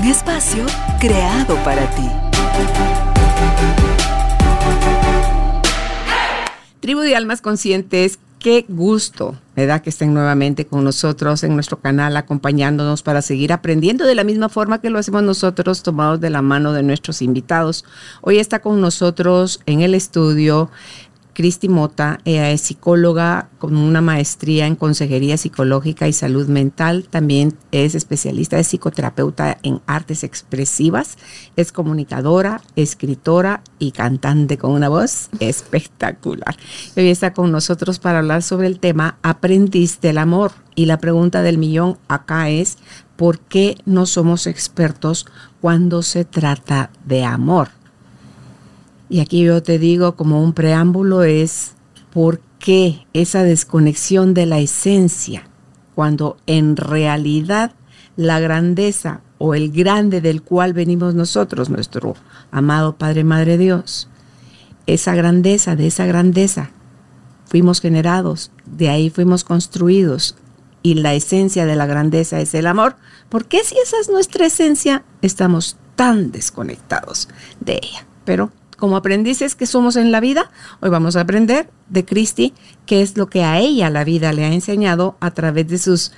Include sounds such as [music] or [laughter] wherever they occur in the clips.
Un espacio creado para ti. Tribu de Almas Conscientes, qué gusto me da que estén nuevamente con nosotros en nuestro canal, acompañándonos para seguir aprendiendo de la misma forma que lo hacemos nosotros, tomados de la mano de nuestros invitados. Hoy está con nosotros en el estudio Cristi Mota, ella es psicóloga con una maestría en consejería psicológica y salud mental. También es especialista de psicoterapeuta en artes expresivas. Es comunicadora, escritora y cantante con una voz espectacular. hoy está con nosotros para hablar sobre el tema aprendiz del amor. Y la pregunta del millón acá es, ¿por qué no somos expertos cuando se trata de amor? Y aquí yo te digo como un preámbulo es por qué esa desconexión de la esencia, cuando en realidad la grandeza o el grande del cual venimos nosotros, nuestro amado Padre Madre Dios, esa grandeza, de esa grandeza fuimos generados, de ahí fuimos construidos y la esencia de la grandeza es el amor, ¿por qué si esa es nuestra esencia estamos tan desconectados de ella? Pero como aprendices que somos en la vida, hoy vamos a aprender de Cristi qué es lo que a ella la vida le ha enseñado a través de sus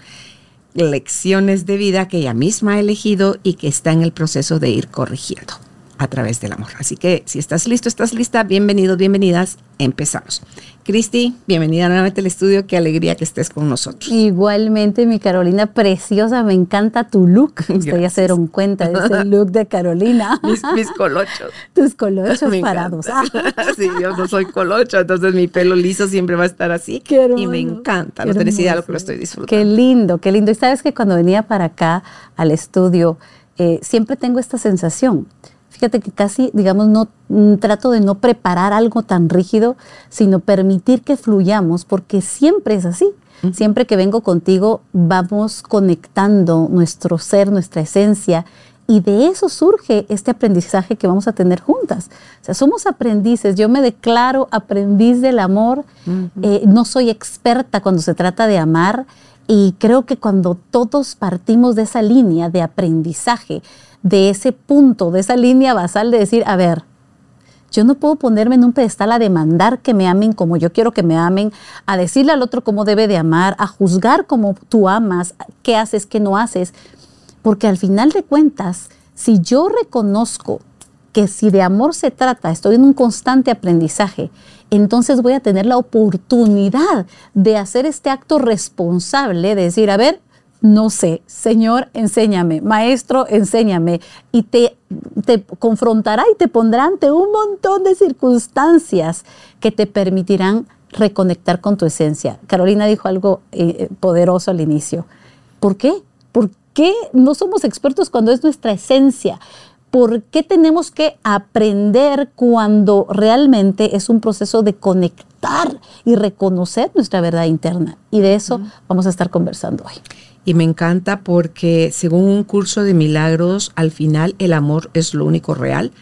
lecciones de vida que ella misma ha elegido y que está en el proceso de ir corrigiendo a través del amor. Así que si estás listo, estás lista, bienvenidos, bienvenidas, empezamos. Cristi, bienvenida nuevamente al estudio, qué alegría que estés con nosotros. Igualmente, mi Carolina, preciosa, me encanta tu look. [laughs] Ustedes ya se dieron cuenta de ese look de Carolina. [laughs] mis, colochos. [laughs] Tus colochos parados. sí, yo no soy colocho, entonces mi pelo liso siempre va a estar así. Qué y me encanta, no tenés idea lo que lo estoy disfrutando. Qué lindo, qué lindo. Y sabes que cuando venía para acá al estudio, eh, siempre tengo esta sensación Fíjate que casi, digamos, no mm, trato de no preparar algo tan rígido, sino permitir que fluyamos, porque siempre es así. Siempre que vengo contigo, vamos conectando nuestro ser, nuestra esencia, y de eso surge este aprendizaje que vamos a tener juntas. O sea, somos aprendices. Yo me declaro aprendiz del amor. Eh, no soy experta cuando se trata de amar. Y creo que cuando todos partimos de esa línea de aprendizaje, de ese punto, de esa línea basal de decir, a ver, yo no puedo ponerme en un pedestal a demandar que me amen como yo quiero que me amen, a decirle al otro cómo debe de amar, a juzgar cómo tú amas, qué haces, qué no haces. Porque al final de cuentas, si yo reconozco que si de amor se trata, estoy en un constante aprendizaje, entonces voy a tener la oportunidad de hacer este acto responsable, de decir, a ver, no sé, Señor, enséñame, Maestro, enséñame. Y te, te confrontará y te pondrá ante un montón de circunstancias que te permitirán reconectar con tu esencia. Carolina dijo algo eh, poderoso al inicio. ¿Por qué? ¿Por qué no somos expertos cuando es nuestra esencia? ¿Por qué tenemos que aprender cuando realmente es un proceso de conectar y reconocer nuestra verdad interna? Y de eso vamos a estar conversando hoy. Y me encanta porque según un curso de milagros, al final el amor es lo único real,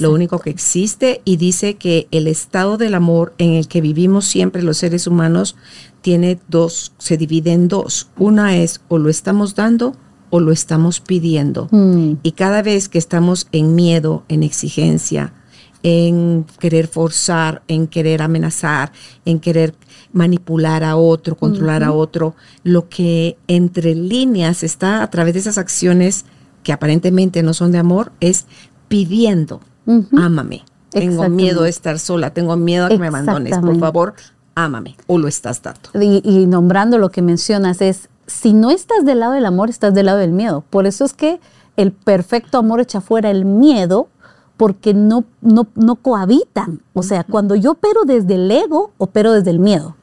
lo único que existe y dice que el estado del amor en el que vivimos siempre los seres humanos tiene dos, se divide en dos. Una es o lo estamos dando o lo estamos pidiendo. Mm. Y cada vez que estamos en miedo, en exigencia, en querer forzar, en querer amenazar, en querer manipular a otro, controlar a otro, lo que entre líneas está a través de esas acciones que aparentemente no son de amor, es pidiendo, ámame. Tengo miedo de estar sola, tengo miedo a que me abandones, por favor, ámame, o lo estás dando. Y, nombrando lo que mencionas es, si no estás del lado del amor, estás del lado del miedo. Por eso es que el perfecto amor echa fuera el miedo, porque no, no, no cohabitan. O sea, cuando yo opero desde el ego, opero desde el miedo.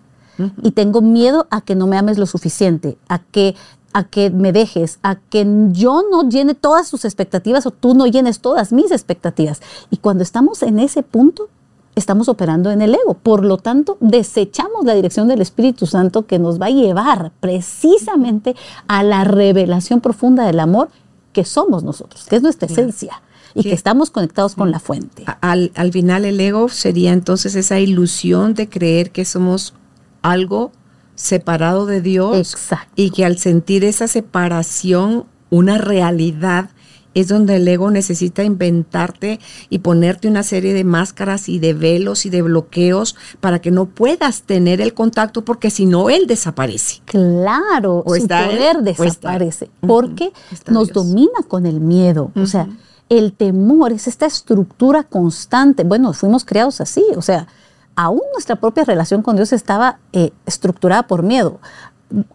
Y tengo miedo a que no me ames lo suficiente, a que a que me dejes, a que yo no llene todas tus expectativas o tú no llenes todas mis expectativas. Y cuando estamos en ese punto, estamos operando en el ego. Por lo tanto, desechamos la dirección del Espíritu Santo que nos va a llevar precisamente a la revelación profunda del amor que somos nosotros, que es nuestra esencia y que estamos conectados con la fuente. Al, al final el ego sería entonces esa ilusión de creer que somos algo separado de Dios Exacto. y que al sentir esa separación, una realidad, es donde el ego necesita inventarte y ponerte una serie de máscaras y de velos y de bloqueos para que no puedas tener el contacto porque si no él desaparece. Claro, O su él, poder o está- desaparece porque nos Dios. domina con el miedo. O sea, el temor es esta estructura constante. Bueno, fuimos creados así. O sea, aún nuestra propia relación con Dios estaba eh, estructurada por miedo.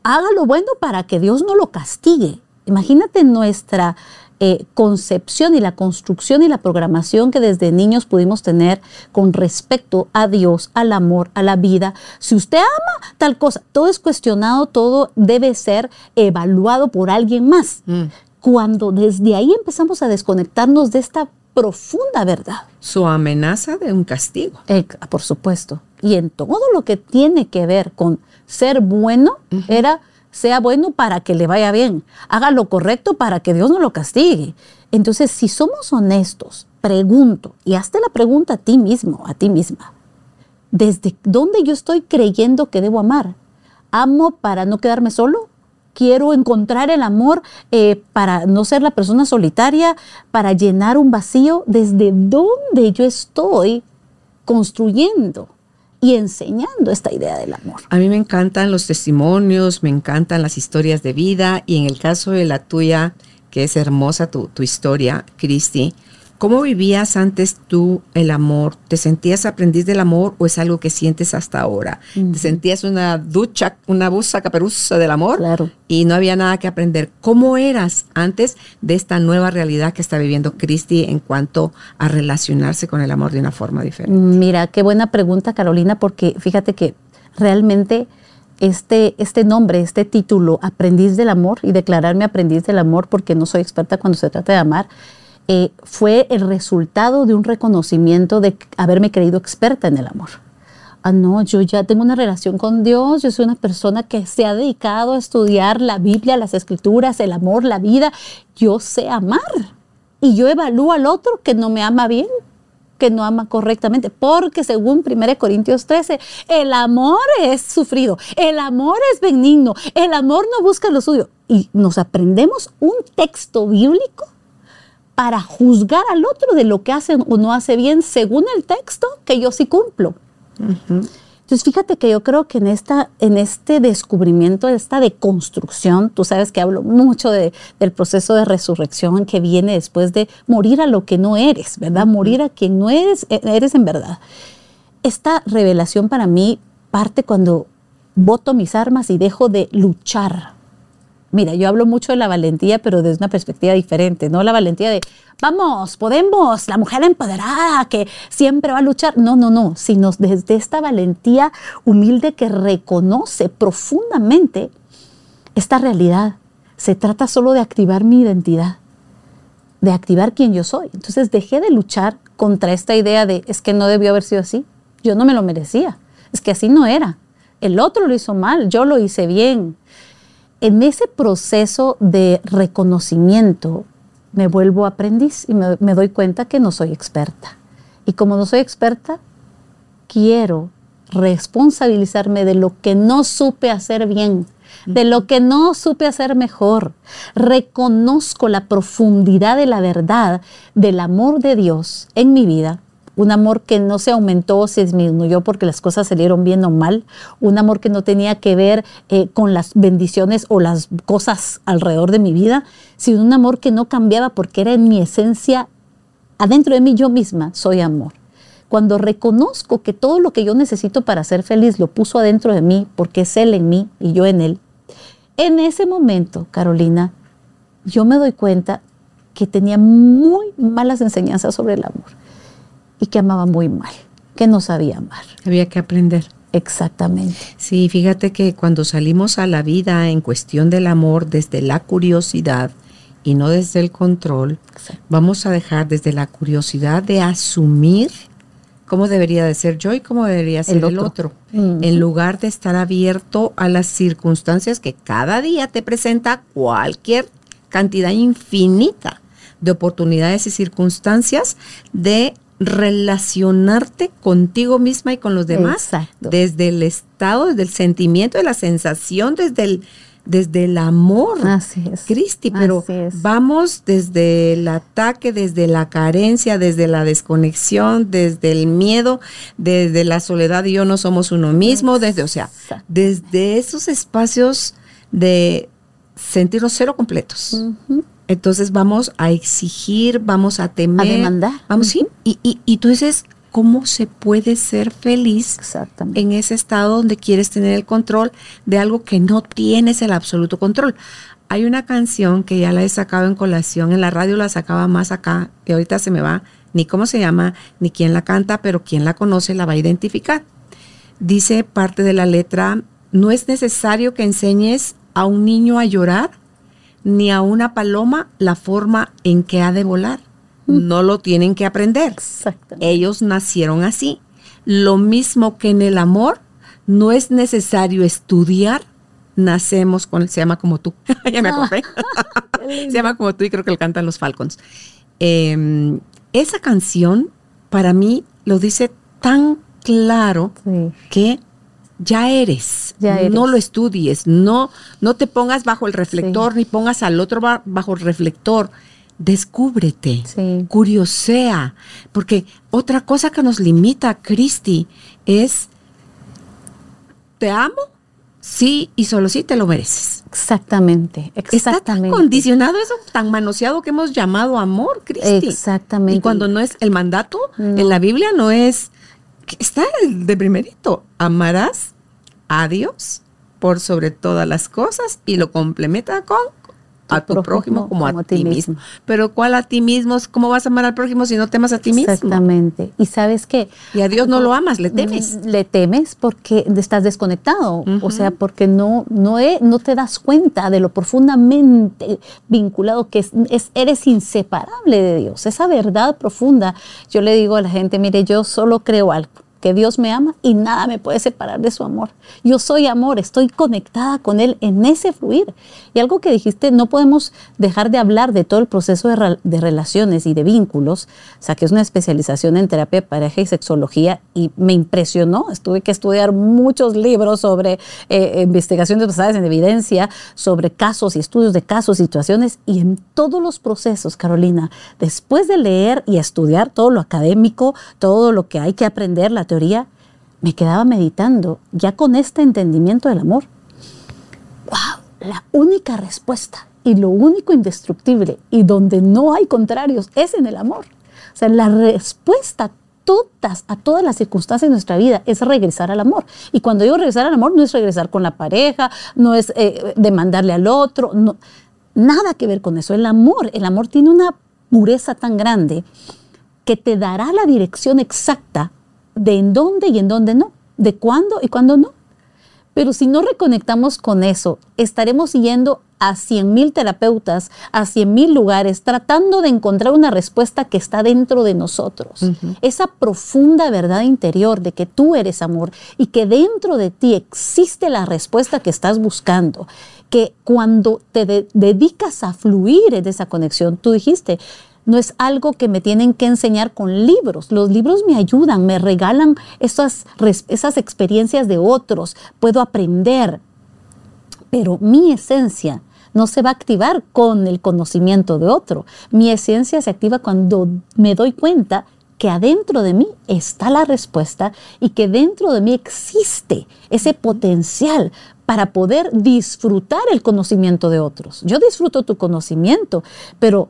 Haga lo bueno para que Dios no lo castigue. Imagínate nuestra eh, concepción y la construcción y la programación que desde niños pudimos tener con respecto a Dios, al amor, a la vida. Si usted ama tal cosa, todo es cuestionado, todo debe ser evaluado por alguien más. Mm. Cuando desde ahí empezamos a desconectarnos de esta profunda verdad. Su amenaza de un castigo. Eh, por supuesto. Y en todo lo que tiene que ver con ser bueno, era sea bueno para que le vaya bien. Haga lo correcto para que Dios no lo castigue. Entonces, si somos honestos, pregunto, y hazte la pregunta a ti mismo, a ti misma. ¿Desde dónde yo estoy creyendo que debo amar? ¿Amo para no quedarme solo? ¿Quiero encontrar el amor eh, para no ser la persona solitaria, para llenar un vacío? ¿Desde dónde yo estoy construyendo y enseñando esta idea del amor? A mí me encantan los testimonios, me encantan las historias de vida y en el caso de la tuya, que es hermosa tu, tu historia, Cristi, ¿cómo vivías antes tú el amor? ¿Te sentías aprendiz del amor o es algo que sientes hasta ahora? ¿Te sentías una ducha, una busa caperuza del amor? Claro. Y no había nada que aprender. ¿Cómo eras antes de esta nueva realidad que está viviendo Cristi en cuanto a relacionarse con el amor de una forma diferente? Mira, qué buena pregunta, Carolina, porque fíjate que realmente este, este nombre, este título, Aprendiz del Amor, y declararme aprendiz del amor porque no soy experta cuando se trata de amar, eh, fue el resultado de un reconocimiento de haberme creído experta en el amor. Ah, no, yo ya tengo una relación con Dios, yo soy una persona que se ha dedicado a estudiar la Biblia, las escrituras, el amor, la vida. Yo sé amar. Y yo evalúo al otro que no me ama bien, que no ama correctamente, porque según 1 Corintios 13, el amor es sufrido, el amor es benigno, el amor no busca lo suyo. Y nos aprendemos un texto bíblico para juzgar al otro de lo que hace o no hace bien según el texto que yo sí cumplo. Entonces, fíjate que yo creo que en, esta, en este descubrimiento, esta deconstrucción, tú sabes que hablo mucho de- del proceso de resurrección que viene después de morir a lo que no eres, ¿verdad? Morir a quien no eres, e- eres en verdad. Esta revelación para mí parte cuando voto mis armas y dejo de luchar. Mira, yo hablo mucho de la valentía, pero desde una perspectiva diferente, no la valentía de, vamos, podemos, la mujer empoderada que siempre va a luchar. No, no, no, sino desde esta valentía humilde que reconoce profundamente esta realidad. Se trata solo de activar mi identidad, de activar quién yo soy. Entonces dejé de luchar contra esta idea de, es que no debió haber sido así, yo no me lo merecía, es que así no era. El otro lo hizo mal, yo lo hice bien en ese proceso de reconocimiento me vuelvo aprendiz y me, doy cuenta que no soy experta. Y como no soy experta, quiero responsabilizarme de lo que no supe hacer bien, de lo que no supe hacer mejor. Reconozco la profundidad de la verdad del amor de Dios en mi vida un amor que no se aumentó o se disminuyó porque las cosas salieron bien o mal, un amor que no tenía que ver eh, con las bendiciones o las cosas alrededor de mi vida, sino un amor que no cambiaba porque era en mi esencia, adentro de mí yo misma soy amor. Cuando reconozco que todo lo que yo necesito para ser feliz lo puso adentro de mí porque es Él en mí y yo en Él, en ese momento, Carolina, yo me doy cuenta que tenía muy malas enseñanzas sobre el amor y que amaba muy mal, que no sabía amar. Había que aprender. Exactamente. Sí, fíjate que cuando salimos a la vida en cuestión del amor desde la curiosidad y no desde el control, vamos a dejar desde la curiosidad de asumir cómo debería de ser yo y cómo debería ser el otro, en lugar de estar abierto a las circunstancias que cada día te presenta cualquier cantidad infinita de oportunidades y circunstancias de relacionarte contigo misma y con los demás desde el estado, desde el sentimiento, de la sensación, desde el, desde el amor. Así es. Cristi, pero vamos desde el ataque, desde la carencia, desde la desconexión, desde el miedo, desde la soledad y yo no somos uno mismo, desde, o sea, desde esos espacios de sentirnos cero completos. Entonces vamos a exigir, vamos a temer. A demandar. Vamos, sí. Y, y, y tú dices, ¿cómo se puede ser feliz en ese estado donde quieres tener el control de algo que no tienes el absoluto control? Hay una canción que ya la he sacado en colación, en la radio la sacaba más acá, y ahorita se me va ni cómo se llama, ni quién la canta, pero quien la conoce la va a identificar. Dice parte de la letra, no es necesario que enseñes a un niño a llorar ni a una paloma la forma en que ha de volar. Mm. No lo tienen que aprender. Ellos nacieron así. Lo mismo que en el amor, no es necesario estudiar. Nacemos con, se llama como tú. [laughs] ya me acordé. [laughs] se llama como tú y creo que lo cantan los Falcons. Em, esa canción para mí lo dice tan claro que ya eres. No lo estudies, no, no te pongas bajo el reflector, ni pongas al otro bajo el reflector. Descúbrete, curiosea, porque otra cosa que nos limita, Cristi, es te amo, sí y solo sí te lo mereces. Exactamente, exactamente. Está tan condicionado eso, tan manoseado que hemos llamado amor, Cristi. Exactamente. Y cuando no es el mandato en la Biblia, no es está de primerito. Amarás a Dios por sobre todas las cosas y lo complementa con a tu prójimo, como, a, ti mismo. Pero ¿cuál a ti mismo? ¿Cómo vas a amar al prójimo si no temas a ti mismo? Exactamente. Y sabes qué? Y a Dios no lo amas, le temes. Le temes porque estás desconectado, o sea, porque no, no, no te das cuenta de lo profundamente vinculado que es, eres inseparable de Dios. Esa verdad profunda. Yo le digo a la gente, mire, yo solo creo algo que Dios me ama y nada me puede separar de su amor. Yo soy amor, estoy conectada con Él en ese fluir. Y algo que dijiste, no podemos dejar de hablar de todo el proceso de, relaciones y de vínculos. O sea, que es una especialización en terapia de pareja y sexología y me impresionó. Tuve que estudiar muchos libros sobre eh, investigaciones basadas en evidencia, sobre casos y estudios de casos, situaciones y en todos los procesos, Carolina, después de leer y estudiar todo lo académico, todo lo que hay que aprender, la teoría, me quedaba meditando ya con este entendimiento del amor. ¡Wow! La única respuesta y lo único indestructible y donde no hay contrarios es en el amor. O sea, la respuesta todas, a todas las circunstancias de nuestra vida es regresar al amor. Y cuando digo regresar al amor, no es regresar con la pareja, no es eh, demandarle al otro, no, nada que ver con eso. El amor, el amor tiene una pureza tan grande que te dará la dirección exacta de en dónde y en dónde no, de cuándo y cuándo no. Pero si no reconectamos con eso, estaremos yendo a 100 mil terapeutas, a 100 mil lugares, tratando de encontrar una respuesta que está dentro de nosotros. Esa profunda verdad interior de que tú eres amor y que dentro de ti existe la respuesta que estás buscando. Que cuando te dedicas a fluir en esa conexión, tú dijiste, no es algo que me tienen que enseñar con libros. Los libros me ayudan, me regalan esas, esas experiencias de otros, puedo aprender, pero mi esencia no se va a activar con el conocimiento de otro. Mi esencia se activa cuando me doy cuenta que adentro de mí está la respuesta y que dentro de mí existe ese potencial para poder disfrutar el conocimiento de otros. Yo disfruto tu conocimiento, pero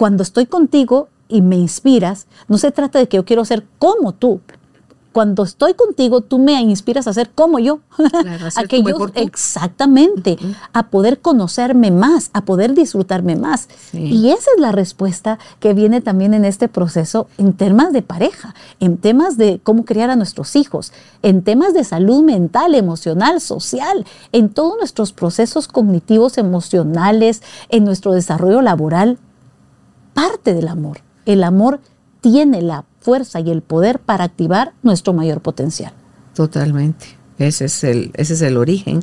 cuando estoy contigo y me inspiras, no se trata de que yo quiero ser como tú. cuando estoy contigo, tú me inspiras a ser como yo. Claro, a [laughs] mejor tú. exactamente, a poder conocerme más, a poder disfrutarme más. Sí. Y esa es la respuesta que viene también en este proceso en temas de pareja, en temas de cómo criar a nuestros hijos, en temas de salud mental, emocional, social, en todos nuestros procesos cognitivos, emocionales, en nuestro desarrollo laboral. Parte del amor. El amor tiene la fuerza y el poder para activar nuestro mayor potencial. Totalmente. Ese es el, ese es el origen.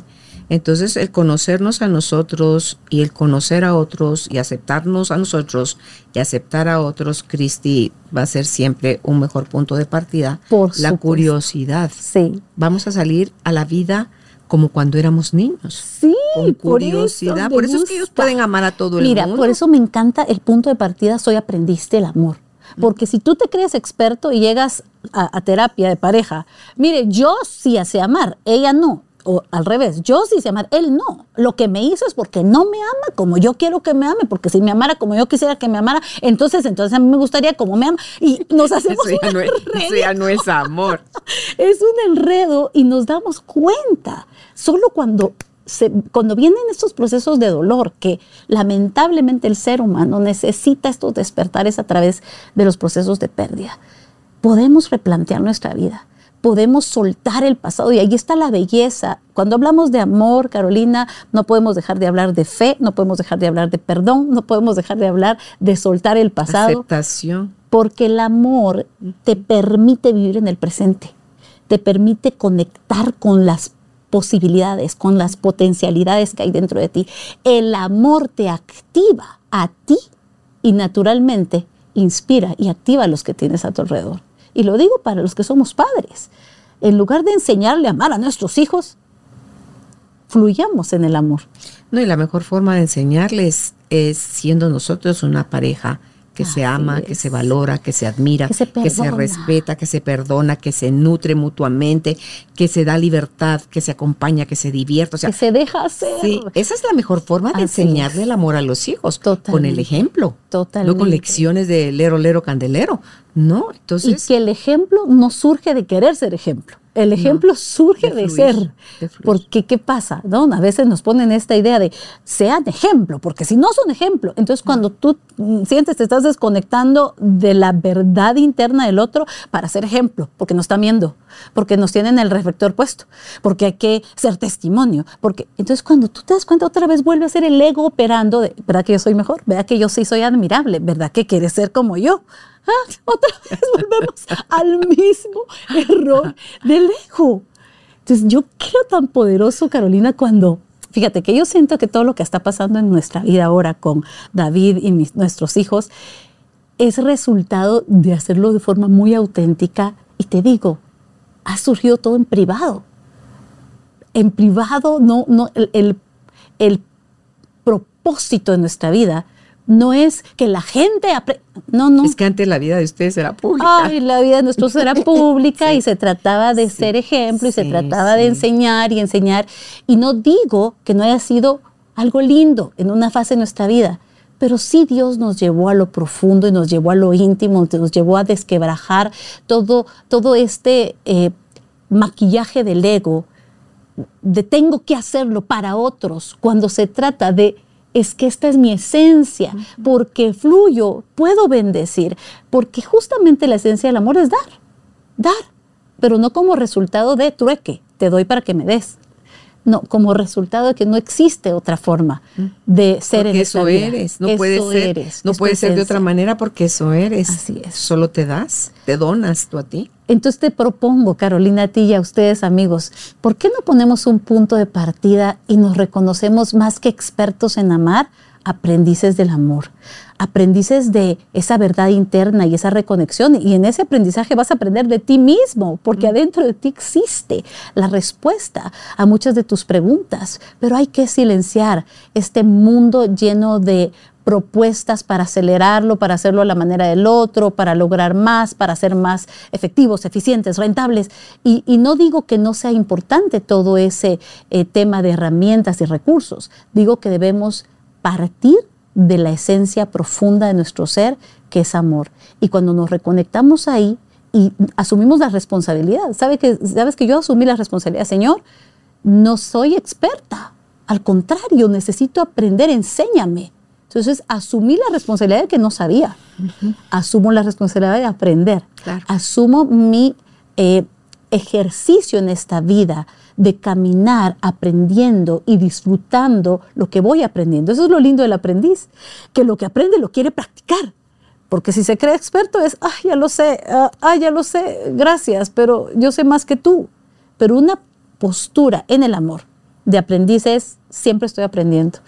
Entonces, el conocernos a nosotros y el conocer a otros y aceptarnos a nosotros y aceptar a otros, Cristi, va a ser siempre un mejor punto de partida. Por la curiosidad. Sí. Vamos a salir a la vida como cuando éramos niños. Sí, Con por eso curiosidad. Por eso, es que ellos pueden amar a todo el Mira, mundo. por eso me encanta el punto de partida, soy aprendiste el amor. Porque si tú te crees experto y llegas a, a terapia de pareja, mire, yo sí sé amar, ella no. O al revés, yo sí sé amar, él no. Lo que me hizo es porque no me ama como yo quiero que me ame, porque si me amara como yo quisiera que me amara, entonces, entonces a mí me gustaría como me ama. Y nos [laughs] hacemos Eso ya, un no es, enredo. eso ya no es amor. [laughs] Es un enredo y nos damos cuenta solo cuando, se- cuando vienen estos procesos de dolor que lamentablemente el ser humano necesita estos despertares a través de los procesos de pérdida. Podemos replantear nuestra vida. Podemos soltar el pasado y ahí está la belleza. Cuando hablamos de amor, Carolina, no podemos dejar de hablar de fe, no podemos dejar de hablar de perdón, no podemos dejar de hablar de soltar el pasado Aceptación. porque el amor te permite vivir en el presente, te permite conectar con las posibilidades, con las potencialidades que hay dentro de ti. El amor te activa a ti y naturalmente inspira y activa a los que tienes a tu alrededor. Y lo digo para los que somos padres. En lugar de enseñarle a amar a nuestros hijos, fluyamos en el amor. No, y la mejor forma de enseñarles es siendo nosotros una pareja que se ama, que se valora, que se admira, Que se respeta, que se perdona, que se nutre mutuamente, que se da libertad, que se acompaña, que se divierte. O sea, que se deja hacer. sí, esa es la mejor forma de Así enseñarle es. el amor a los hijos, con el Totalmente. ejemplo, no con Totalmente. lecciones de lero, lero, candelero. No, Y entonces que el ejemplo no surge de querer ser ejemplo. El ejemplo surge de de, fluir, ser. de. Porque, ¿qué pasa? ¿No? A veces nos ponen esta idea de sean ejemplo, porque si no son ejemplo, entonces cuando tú sientes te estás desconectando de la verdad interna del otro para ser ejemplo, porque nos están viendo, porque nos tienen el reflector puesto, porque hay que ser testimonio. Porque, entonces, cuando tú te das cuenta, otra vez vuelve a ser el ego operando de, ¿verdad que yo soy mejor? ¿Verdad que yo sí soy admirable? ¿Verdad que quieres ser como yo? Ah, [laughs] otra vez volvemos al mismo error del ego. Entonces, yo creo tan poderoso, Carolina, cuando, fíjate que yo siento que todo lo que está pasando en nuestra vida ahora con David y nuestros hijos es resultado de hacerlo de forma muy auténtica. Y te digo, ha surgido todo en privado. En privado, no, no, el, el- el propósito de nuestra vida no es que la gente apre- no, no. es que antes la vida de ustedes era pública. Ay, la vida de nuestros era [laughs] pública y se trataba de ser ejemplo y se trataba de enseñar y enseñar. Y no digo que no haya sido algo lindo en una fase de nuestra vida, pero sí Dios nos llevó a lo profundo y nos llevó a lo íntimo, nos llevó a desquebrajar todo, todo este eh, maquillaje del ego de tengo que hacerlo para otros, cuando se trata de es que esta es mi esencia, porque fluyo, puedo bendecir, porque justamente la esencia del amor es dar, dar, pero no como resultado de trueque, te doy para que me des. No, como resultado de que no existe otra forma de ser porque en esta eso vida. eres, no Eso puede ser, eres, no puede ser de otra manera porque eso eres. Así es. Solo te das, te donas tú a ti. Entonces te propongo, Carolina, a ti y a ustedes, amigos, ¿por qué no ponemos un punto de partida y nos reconocemos más que expertos en amar, aprendices del amor? Aprendices de esa verdad interna y esa reconexión. Y en ese aprendizaje vas a aprender de ti mismo, porque adentro de ti existe la respuesta a muchas de tus preguntas. Pero hay que silenciar este mundo lleno de propuestas para acelerarlo, para hacerlo a la manera del otro, para lograr más, para ser más efectivos, eficientes, rentables. Y, y no digo que no sea importante todo ese eh, tema de herramientas y recursos, digo que debemos partir de la esencia profunda de nuestro ser, que es amor. Y cuando nos reconectamos ahí, y asumimos la responsabilidad. ¿Sabe que, Sabes que yo asumí la responsabilidad, Señor, no soy experta, al contrario, necesito aprender, enséñame. Entonces, asumí la responsabilidad de que no sabía. Asumo la responsabilidad de aprender. Asumo mi eh, ejercicio en esta vida de caminar aprendiendo y disfrutando lo que voy aprendiendo. Eso es lo lindo del aprendiz, que lo que aprende lo quiere practicar. Porque si se cree experto es, ah, ya lo sé, ah, ya lo sé, gracias, pero yo sé más que tú. Pero una postura en el amor de aprendiz es, siempre estoy aprendiendo.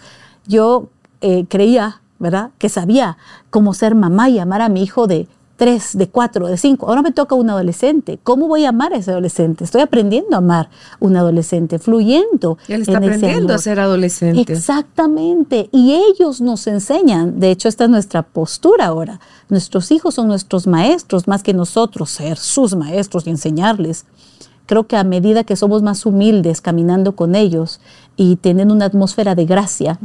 Yo eh, creía, ¿verdad?, que sabía cómo ser mamá y amar a mi hijo de tres, de cuatro, de cinco. Ahora me toca un adolescente. ¿Cómo voy a amar a ese adolescente? Estoy aprendiendo a amar a un adolescente, fluyendo. Y él está aprendiendo a ser adolescente. Exactamente. Y ellos nos enseñan. De hecho, esta es nuestra postura ahora. Nuestros hijos son nuestros maestros, más que nosotros ser sus maestros y enseñarles. Creo que a medida que somos más humildes caminando con ellos y teniendo una atmósfera de gracia,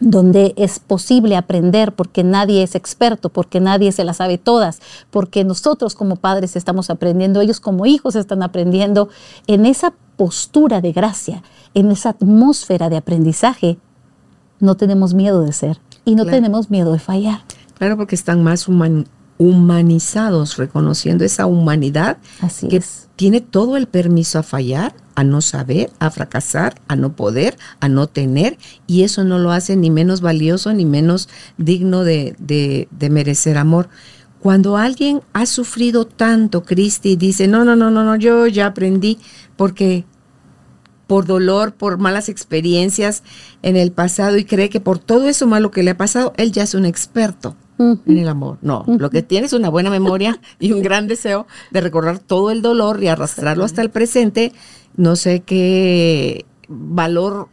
donde es posible aprender porque nadie es experto, porque nadie se la sabe todas, porque nosotros como padres estamos aprendiendo, ellos como hijos están aprendiendo, en esa postura de gracia, en esa atmósfera de aprendizaje, no tenemos miedo de ser y no tenemos miedo de fallar. Claro, porque están más humanizados, reconociendo esa humanidad Así que es. tiene todo el permiso a fallar, a no saber, a fracasar, a no poder, a no tener, y eso no lo hace ni menos valioso ni menos digno de, de, merecer amor. Cuando alguien ha sufrido tanto, Cristi, dice, no, no, no, no, no, yo ya aprendí, porque por dolor, por malas experiencias en el pasado y cree que por todo eso malo que le ha pasado, él ya es un experto en el amor. No, lo que tiene es una buena memoria y un gran deseo de recordar todo el dolor y arrastrarlo hasta el presente. No sé qué valor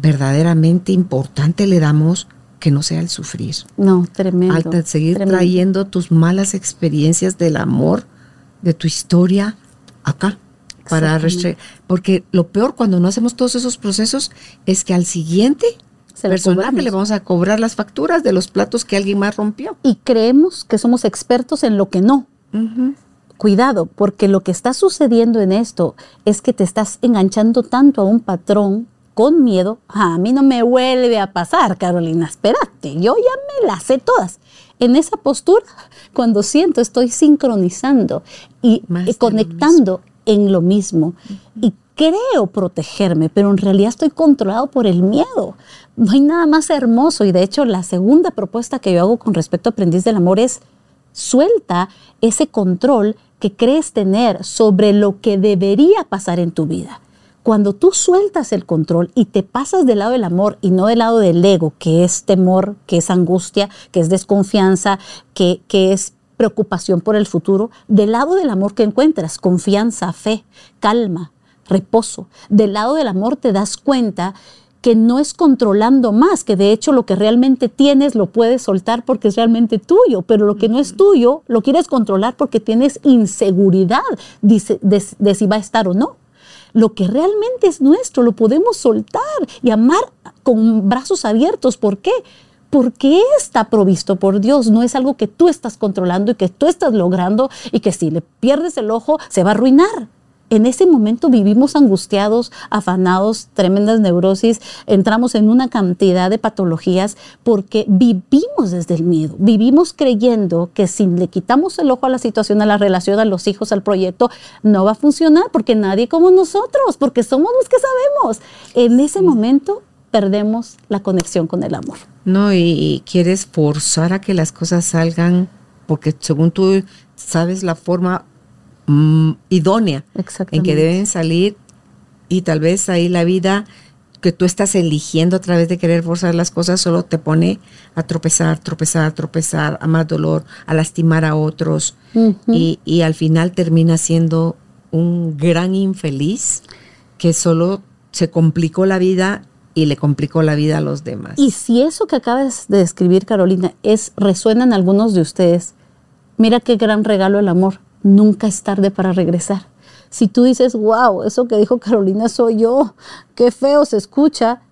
verdaderamente importante le damos que no sea el sufrir. No, tremendo. Al seguir trayendo tus malas experiencias del amor, de tu historia, acá. Para porque lo peor cuando no hacemos todos esos procesos es que al siguiente personaje le vamos a cobrar las facturas de los platos que alguien más rompió. Y creemos que somos expertos en lo que no. Cuidado, porque lo que está sucediendo en esto es que te estás enganchando tanto a un patrón con miedo. a mí no me vuelve a pasar, Carolina, espérate, yo ya me las sé todas. En esa postura, cuando siento, estoy sincronizando y, conectando en lo mismo. Y creo protegerme, pero en realidad estoy controlado por el miedo. No hay nada más hermoso y de hecho la segunda propuesta que yo hago con respecto a aprendiz del amor es suelta ese control que crees tener sobre lo que debería pasar en tu vida. Cuando tú sueltas el control y te pasas del lado del amor y no del lado del ego, que es temor, que es angustia, que es desconfianza, que, que es preocupación por el futuro, del lado del amor que encuentras, confianza, fe, calma, reposo. Del lado del amor te das cuenta que no es controlando más, que de hecho lo que realmente tienes lo puedes soltar porque es realmente tuyo, pero lo que no es tuyo lo quieres controlar porque tienes inseguridad de, de si va a estar o no. Lo que realmente es nuestro lo podemos soltar y amar con brazos abiertos. ¿Por qué? porque está provisto por Dios, no es algo que tú estás controlando y que tú estás logrando y que si le pierdes el ojo se va a arruinar en ese momento vivimos angustiados, afanados, tremendas neurosis, entramos en una cantidad de patologías porque vivimos desde el miedo, vivimos creyendo que si le quitamos el ojo a la situación, a la relación, a los hijos, al proyecto, no va a funcionar porque nadie como nosotros, porque somos los que sabemos. En ese momento perdemos la conexión con el amor. No, y, quieres forzar a que las cosas salgan porque según tú sabes la forma Mm, idónea en que deben salir y tal vez ahí la vida que tú estás eligiendo a través de querer forzar las cosas solo te pone a tropezar, tropezar, tropezar, a más dolor, a lastimar a otros y, y, al final termina siendo un gran infeliz que solo se complicó la vida y le complicó la vida a los demás. Y si eso que acabas de describir, Carolina, es resuena en algunos de ustedes, mira qué gran regalo el amor nunca es tarde para regresar. Si tú dices, wow, eso que dijo Carolina soy yo, qué feo se escucha,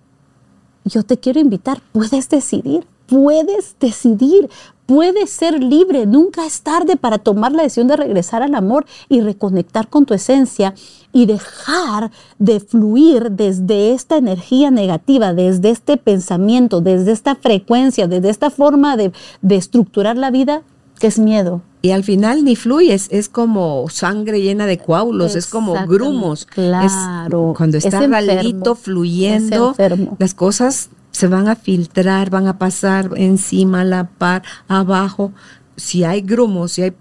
yo te quiero invitar, puedes decidir, puedes decidir, puedes ser libre, nunca es tarde para tomar la decisión de regresar al amor y reconectar con tu esencia y dejar de fluir desde esta energía negativa, desde este pensamiento, desde esta frecuencia, desde esta forma de, estructurar la vida, que es miedo. Y al final ni fluyes, es como sangre llena de coágulos, es como grumos. Claro. cuando está ralito, fluyendo, las cosas se van a filtrar, van a pasar encima, la par, abajo. Si hay grumos, si hay...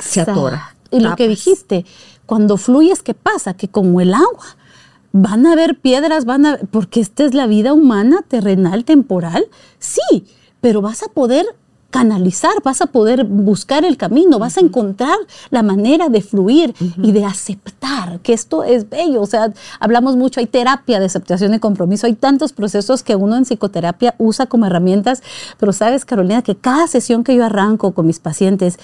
Se atora. Y lo que dijiste, cuando fluyes, ¿qué pasa? Que como el agua, van a haber piedras, van a... Porque esta es la vida humana, terrenal, temporal. Sí, pero vas a poder canalizar, vas a poder buscar el camino, vas a encontrar la manera de fluir y de aceptar que esto es bello. O sea, hablamos mucho, hay terapia de aceptación y compromiso, hay tantos procesos que uno en psicoterapia usa como herramientas, pero sabes, Carolina, que cada sesión que yo arranco con mis pacientes,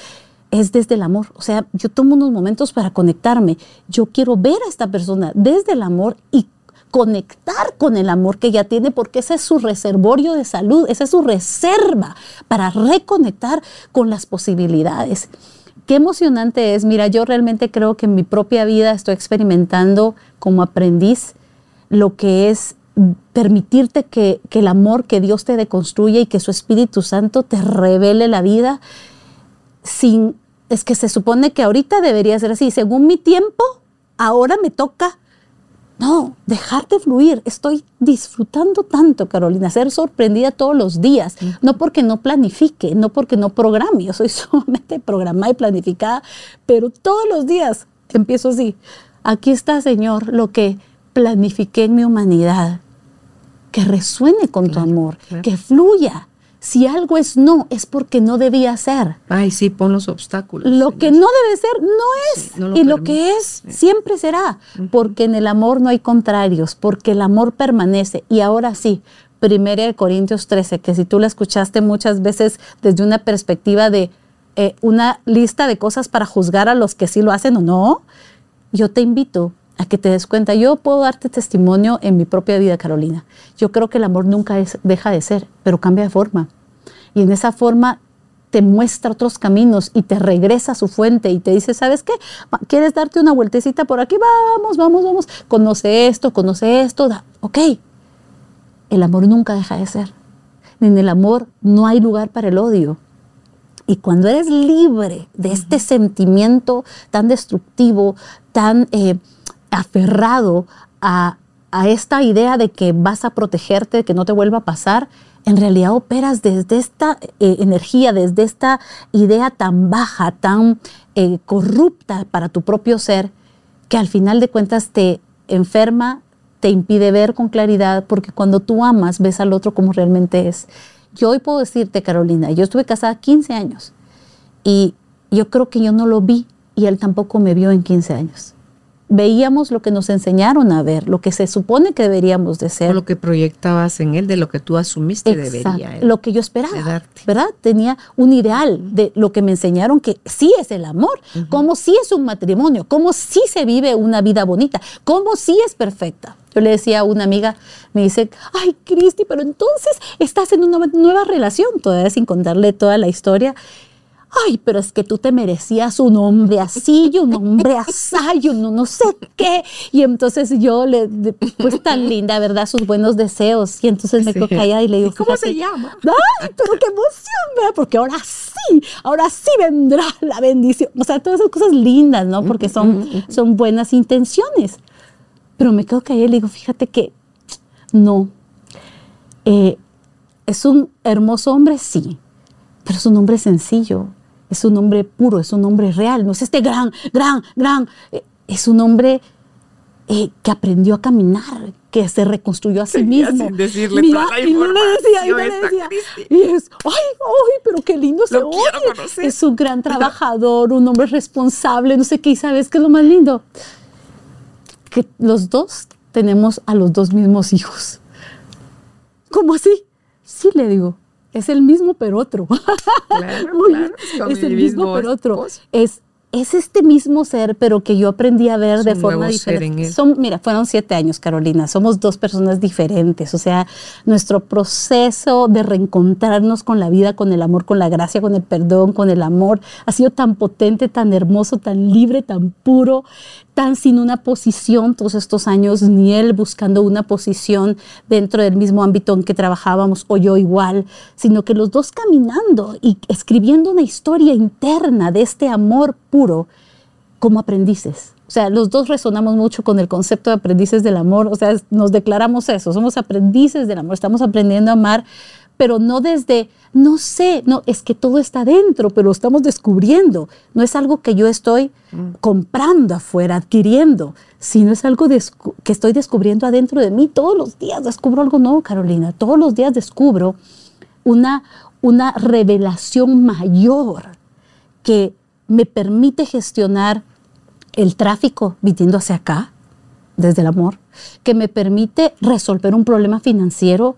es desde el amor. O sea, yo tomo unos momentos para conectarme. Yo quiero ver a esta persona desde el amor y conectar con el amor que ella tiene, porque ese es su reservorio de salud, esa es su reserva para reconectar con las posibilidades. Qué emocionante es. Mira, yo realmente creo que en mi propia vida estoy experimentando como aprendiz lo que es permitirte que, el amor que Dios te deconstruye y que su Espíritu Santo te revele la vida sin es que se supone que ahorita debería ser así, según mi tiempo, ahora me toca. No, dejarte fluir. Estoy disfrutando tanto, Carolina, ser sorprendida todos los días. No porque no planifique, no porque no programe. Yo soy [laughs] sumamente programada y planificada, pero todos los días empiezo así. Aquí está, Señor, lo que planifiqué en mi humanidad. Que resuene con tu amor, que fluya si algo es no, es porque no debía ser. Ay, sí, pon los obstáculos. Lo que no debe ser, no es. y lo que es, siempre será. Porque en el amor no hay contrarios, porque el amor permanece. Y ahora sí, Primera de Corintios 13, que si tú la escuchaste muchas veces desde una perspectiva de eh, una lista de cosas para juzgar a los que sí lo hacen o no, yo te invito a que te des cuenta. Yo puedo darte testimonio en mi propia vida, Carolina. Yo creo que el amor nunca deja de ser, pero cambia de forma. Y en esa forma te muestra otros caminos y te regresa a su fuente y te dice, ¿sabes qué? ¿Quieres darte una vueltecita por aquí? Vamos, vamos, vamos. Conoce esto, conoce esto. Ok. El amor nunca deja de ser. En el amor no hay lugar para el odio. Y cuando eres libre de este sentimiento tan destructivo, tan eh, aferrado a, esta idea de que vas a protegerte, de que no te vuelva a pasar, en realidad operas desde esta eh, energía, desde esta idea tan baja, tan eh, corrupta para tu propio ser, que al final de cuentas te enferma, te impide ver con claridad, porque cuando tú amas, ves al otro como realmente es. Yo hoy puedo decirte, Carolina, yo estuve casada 15 años y yo creo que yo no lo vi y él tampoco me vio en 15 años veíamos lo que nos enseñaron a ver, lo que se supone que deberíamos de ser. O lo que proyectabas en él, de lo que tú asumiste debería. Lo que yo esperaba, ¿verdad? Tenía un ideal de lo que me enseñaron que sí es el amor, como sí es un matrimonio, como sí se vive una vida bonita, como sí es perfecta. Yo le decía a una amiga, me dice, ay, Cristi, pero entonces estás en una nueva relación, todavía sin contarle toda la historia ay, pero es que tú te merecías un hombre así y un hombre así y un no sé qué. Y entonces yo le, pues tan [laughs] linda, ¿verdad? Sus buenos deseos. Y entonces me quedo callada y le digo, ¿cómo se llama? Ay, pero qué emoción, ¿verdad? Porque ahora sí, ahora sí vendrá la bendición. O sea, todas esas cosas lindas, ¿no? Porque son, son buenas intenciones. Pero me quedo callada y le digo, fíjate que no. Eh, es un hermoso hombre, sí, pero es un hombre sencillo es un hombre puro, es un hombre real, no es este gran, gran, gran, eh, es un hombre eh, que aprendió a caminar, que se reconstruyó a sí [laughs] mismo. Sin decirle Mira, toda la y me decía, y me decía, y es, ay, ay, pero qué lindo se oye. Es un gran [laughs] trabajador, un hombre responsable, no sé qué, y sabes qué es lo más lindo, que los dos tenemos a los dos mismos hijos. ¿Cómo así? Sí, le digo, es el mismo pero otro. Claro, [laughs] claro, es, el mismo pero otro. Es es este mismo ser, pero que yo aprendí a ver de forma diferente. Son, mira, fueron siete años, Carolina. Somos dos personas diferentes. O sea, nuestro proceso de reencontrarnos con la vida, con el amor, con la gracia, con el perdón, con el amor, ha sido tan potente, tan hermoso, tan libre, tan puro, tan sin una posición todos estos años, ni él buscando una posición dentro del mismo ámbito en que trabajábamos o yo igual, sino que los dos caminando y escribiendo una historia interna de este amor puro como aprendices. O sea, los dos resonamos mucho con el concepto de aprendices del amor, o sea, nos declaramos eso, somos aprendices del amor, estamos aprendiendo a amar, pero no desde, no sé, no, es que todo está dentro, pero lo estamos descubriendo. No es algo que yo estoy comprando afuera, adquiriendo, sino es algo que estoy descubriendo adentro de mí. Todos los días descubro algo nuevo, Carolina, todos los días descubro una, una revelación mayor que me permite gestionar el tráfico viniendo hacia acá, desde el amor, que me permite resolver un problema financiero.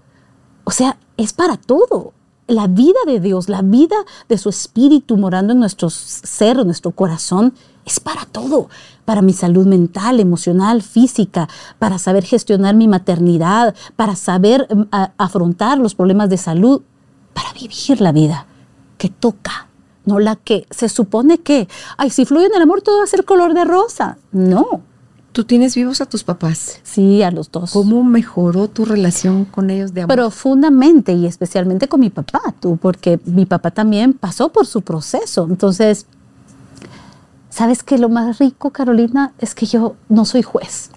O sea, es para todo. La vida de Dios, la vida de su espíritu morando en nuestro ser, en nuestro corazón, es para todo. Para mi salud mental, emocional, física, para saber gestionar mi maternidad, para saber mm, afrontar los problemas de salud, para vivir la vida que toca no la que se supone que, ay, si fluye en el amor todo va a ser color de rosa. No. ¿Tú tienes vivos a tus papás? Sí, a los dos. ¿Cómo mejoró tu relación con ellos de amor? Profundamente y especialmente con mi papá, tú, porque mi papá también pasó por su proceso. Entonces, ¿sabes qué? Lo más rico, Carolina, es que yo no soy juez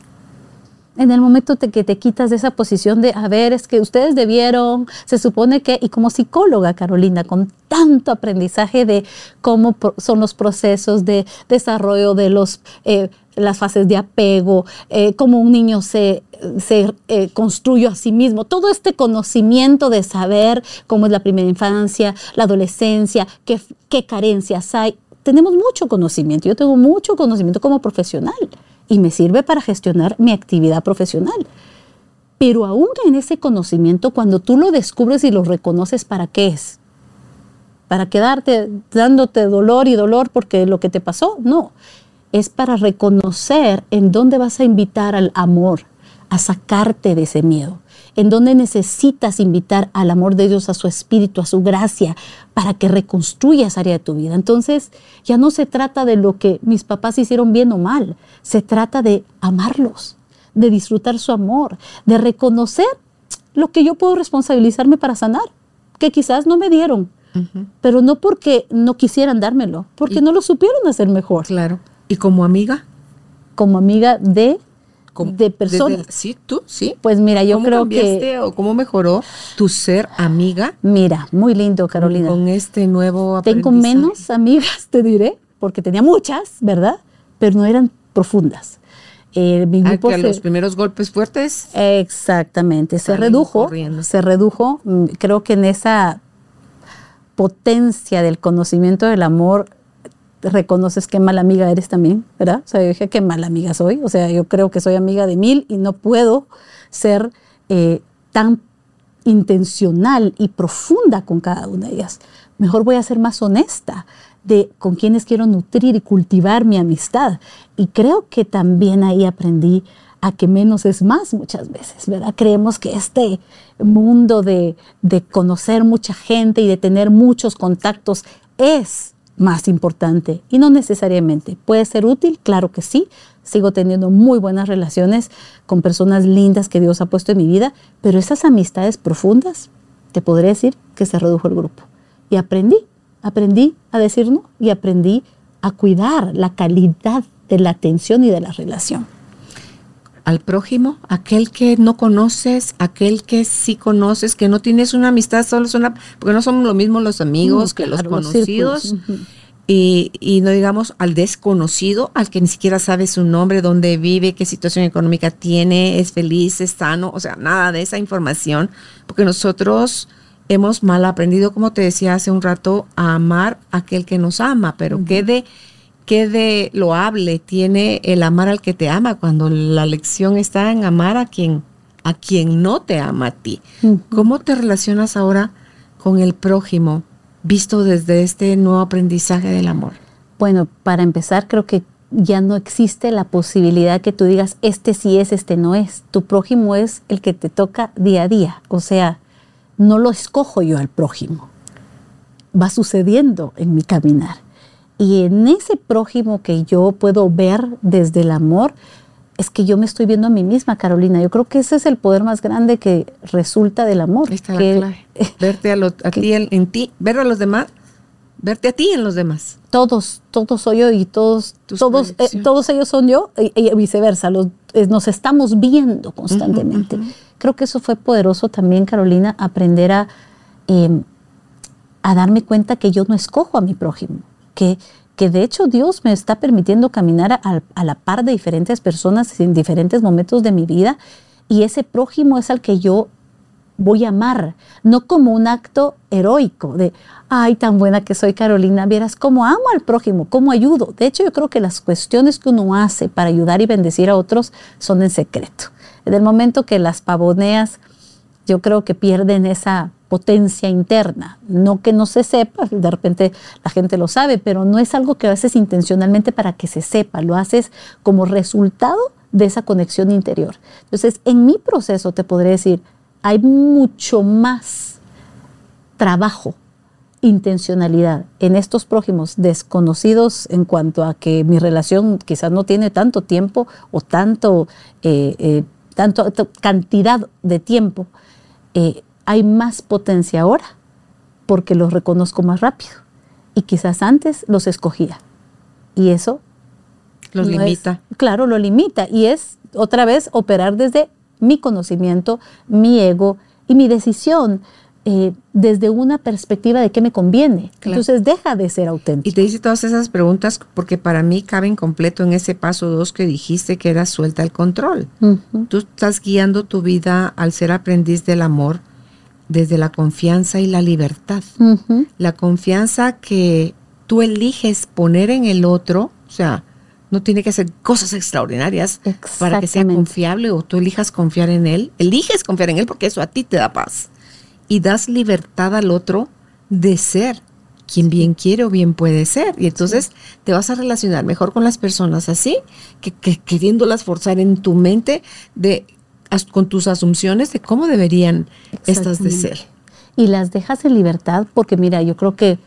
en el momento que te quitas de esa posición de, a ver, es que ustedes debieron, se supone que, y como psicóloga, Carolina, con tanto aprendizaje de cómo son los procesos de desarrollo de los... Eh, las fases de apego, eh, cómo un niño se, se eh, construye a sí mismo, todo este conocimiento de saber cómo es la primera infancia, la adolescencia, qué, qué carencias hay. Tenemos mucho conocimiento, yo tengo mucho conocimiento como profesional y me sirve para gestionar mi actividad profesional. Pero aún en ese conocimiento, cuando tú lo descubres y lo reconoces, ¿para qué es? ¿Para quedarte dándote dolor y dolor porque lo que te pasó? No, es para reconocer en dónde vas a invitar al amor, a sacarte de ese miedo, en dónde necesitas invitar al amor de Dios, a su espíritu, a su gracia, para que reconstruyas área de tu vida. Entonces, ya no se trata de lo que mis papás hicieron bien o mal, se trata de amarlos, de disfrutar su amor, de reconocer lo que yo puedo responsabilizarme para sanar, que quizás no me dieron, pero no porque no quisieran dármelo, porque no lo supieron hacer mejor. Claro. ¿Y como amiga? Como amiga de de personas. sí, tú, sí. Pues mira, yo creo que. o cómo mejoró tu ser amiga? Mira, muy lindo, Carolina. Con este nuevo Tengo menos amigas, te diré, porque tenía muchas, ¿verdad? Pero no eran profundas. Eh, mi ah, grupo los primeros golpes fuertes. Exactamente, se redujo, se redujo. Mm, creo que en esa potencia del conocimiento del amor reconoces qué mala amiga eres también, ¿verdad? O sea, yo dije, qué mala amiga soy. O sea, yo creo que soy amiga de mil y no puedo ser eh, tan intencional y profunda con cada una de ellas. Mejor voy a ser más honesta de con quienes quiero nutrir y cultivar mi amistad. Y creo que también ahí aprendí a que menos es más muchas veces, ¿verdad? Creemos que este mundo de, de conocer mucha gente y de tener muchos contactos es más importante y no necesariamente. ¿Puede ser útil? Claro que sí. Sigo teniendo muy buenas relaciones con personas lindas que Dios ha puesto en mi vida, pero esas amistades profundas, te podría decir que se redujo el grupo. Y aprendí, aprendí a decir no y aprendí a cuidar la calidad de la atención y de la relación al prójimo, aquel que no conoces, aquel que sí conoces, que no tienes una amistad, solo es una, porque no son lo mismo los amigos mm, que los conocidos. y, y, no digamos al desconocido, al que ni siquiera sabe su nombre, dónde vive, qué situación económica tiene, es feliz, es sano, o sea, nada de esa información, porque nosotros hemos mal aprendido, como te decía hace un rato, a amar a aquel que nos ama, pero qué de qué de loable tiene el amar al que te ama cuando la lección está en amar a quien a quien no te ama a ti. ¿Cómo te relacionas ahora con el prójimo visto desde este nuevo aprendizaje del amor? Bueno, para empezar, creo que ya no existe la posibilidad que tú digas, este sí es, este no es. Tu prójimo es el que te toca día a día. O sea, no lo escojo yo al prójimo. Va sucediendo en mi caminar. Y en ese prójimo que yo puedo ver desde el amor, es que yo me estoy viendo a mí misma, Carolina. Yo creo que ese es el poder más grande que resulta del amor. Está la clave. [laughs] Verte a, ti en, ti, ver a los demás, verte a ti en los demás. Todos, todos soy yo y todos, todos, eh, todos ellos son yo y, viceversa. Los, eh, nos estamos viendo constantemente. Creo que eso fue poderoso también, Carolina, aprender a, em, a darme cuenta que yo no escojo a mi prójimo, que de hecho Dios me está permitiendo caminar a, la par de diferentes personas en diferentes momentos de mi vida y ese prójimo es al que yo voy a amar, no como un acto heroico de, ay, tan buena que soy Carolina, vieras cómo amo al prójimo, cómo ayudo. De hecho, yo creo que las cuestiones que uno hace para ayudar y bendecir a otros son en secreto. En el momento que las pavoneas, yo creo que pierden esa potencia interna. No que no se sepa, de repente la gente lo sabe, pero no es algo que haces intencionalmente para que se sepa, lo haces como resultado de esa conexión interior. Entonces, en mi proceso te podré decir, hay mucho más trabajo, intencionalidad en estos prójimos desconocidos en cuanto a que mi relación quizás no tiene tanto tiempo o tanto, eh, eh, tanto cantidad de tiempo. Eh, hay más potencia ahora porque los reconozco más rápido. Y quizás antes los escogía. Y eso... Los limita. claro, lo limita. Y es otra vez operar desde mi conocimiento, mi ego y mi decisión. Eh, desde una perspectiva de qué me conviene. Entonces deja de ser auténtico. Y te hice todas esas preguntas porque para mí caben completo en ese paso dos que dijiste que era suelta el control. Tú estás guiando tu vida al ser aprendiz del amor desde la confianza y la libertad. La confianza que tú eliges poner en el otro, o sea, no tiene que ser cosas extraordinarias para que sea confiable o tú elijas confiar en él. Eliges confiar en él porque eso a ti te da paz. Y das libertad al otro de ser quien bien quiere o bien puede ser. Y entonces te vas a relacionar mejor con las personas así, que, que queriéndolas forzar en tu mente de con tus asunciones de cómo deberían estas de ser. Y las dejas en libertad porque mira, yo creo que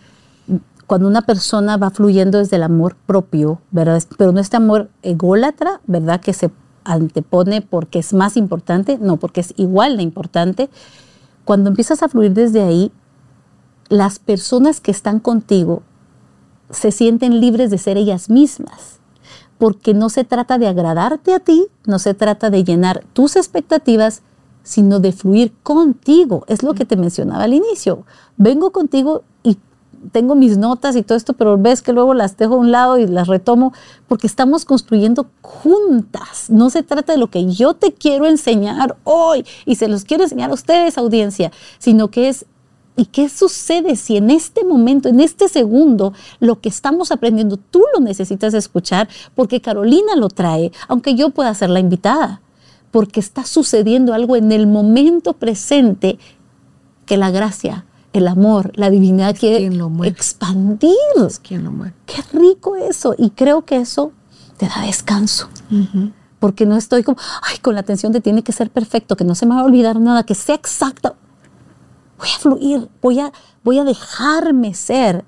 cuando una persona va fluyendo desde el amor propio, ¿verdad? Pero no este amor ególatra, ¿verdad? Que se antepone porque es más importante, no, porque es igual de importante. Cuando empiezas a fluir desde ahí, las personas que están contigo se sienten libres de ser ellas mismas porque no se trata de agradarte a ti, no se trata de llenar tus expectativas, sino de fluir contigo. Es lo que te mencionaba al inicio. Vengo contigo y tengo mis notas y todo esto, pero ves que luego las dejo a un lado y las retomo porque estamos construyendo juntas. No se trata de lo que yo te quiero enseñar hoy y se los quiero enseñar a ustedes, audiencia, sino que es ¿Y qué sucede si en este momento, en este segundo, lo que estamos aprendiendo tú lo necesitas escuchar porque Carolina lo trae, aunque yo pueda ser la invitada? Porque está sucediendo algo en el momento presente que la gracia, el amor, la divinidad quiere expandir. ¿Quién lo muere? Qué rico eso. Y creo que eso te da descanso. Porque no estoy como, ay, con la atención de tiene que ser perfecto, que no se me va a olvidar nada, que sea exacto voy a fluir, voy a, voy a dejarme ser.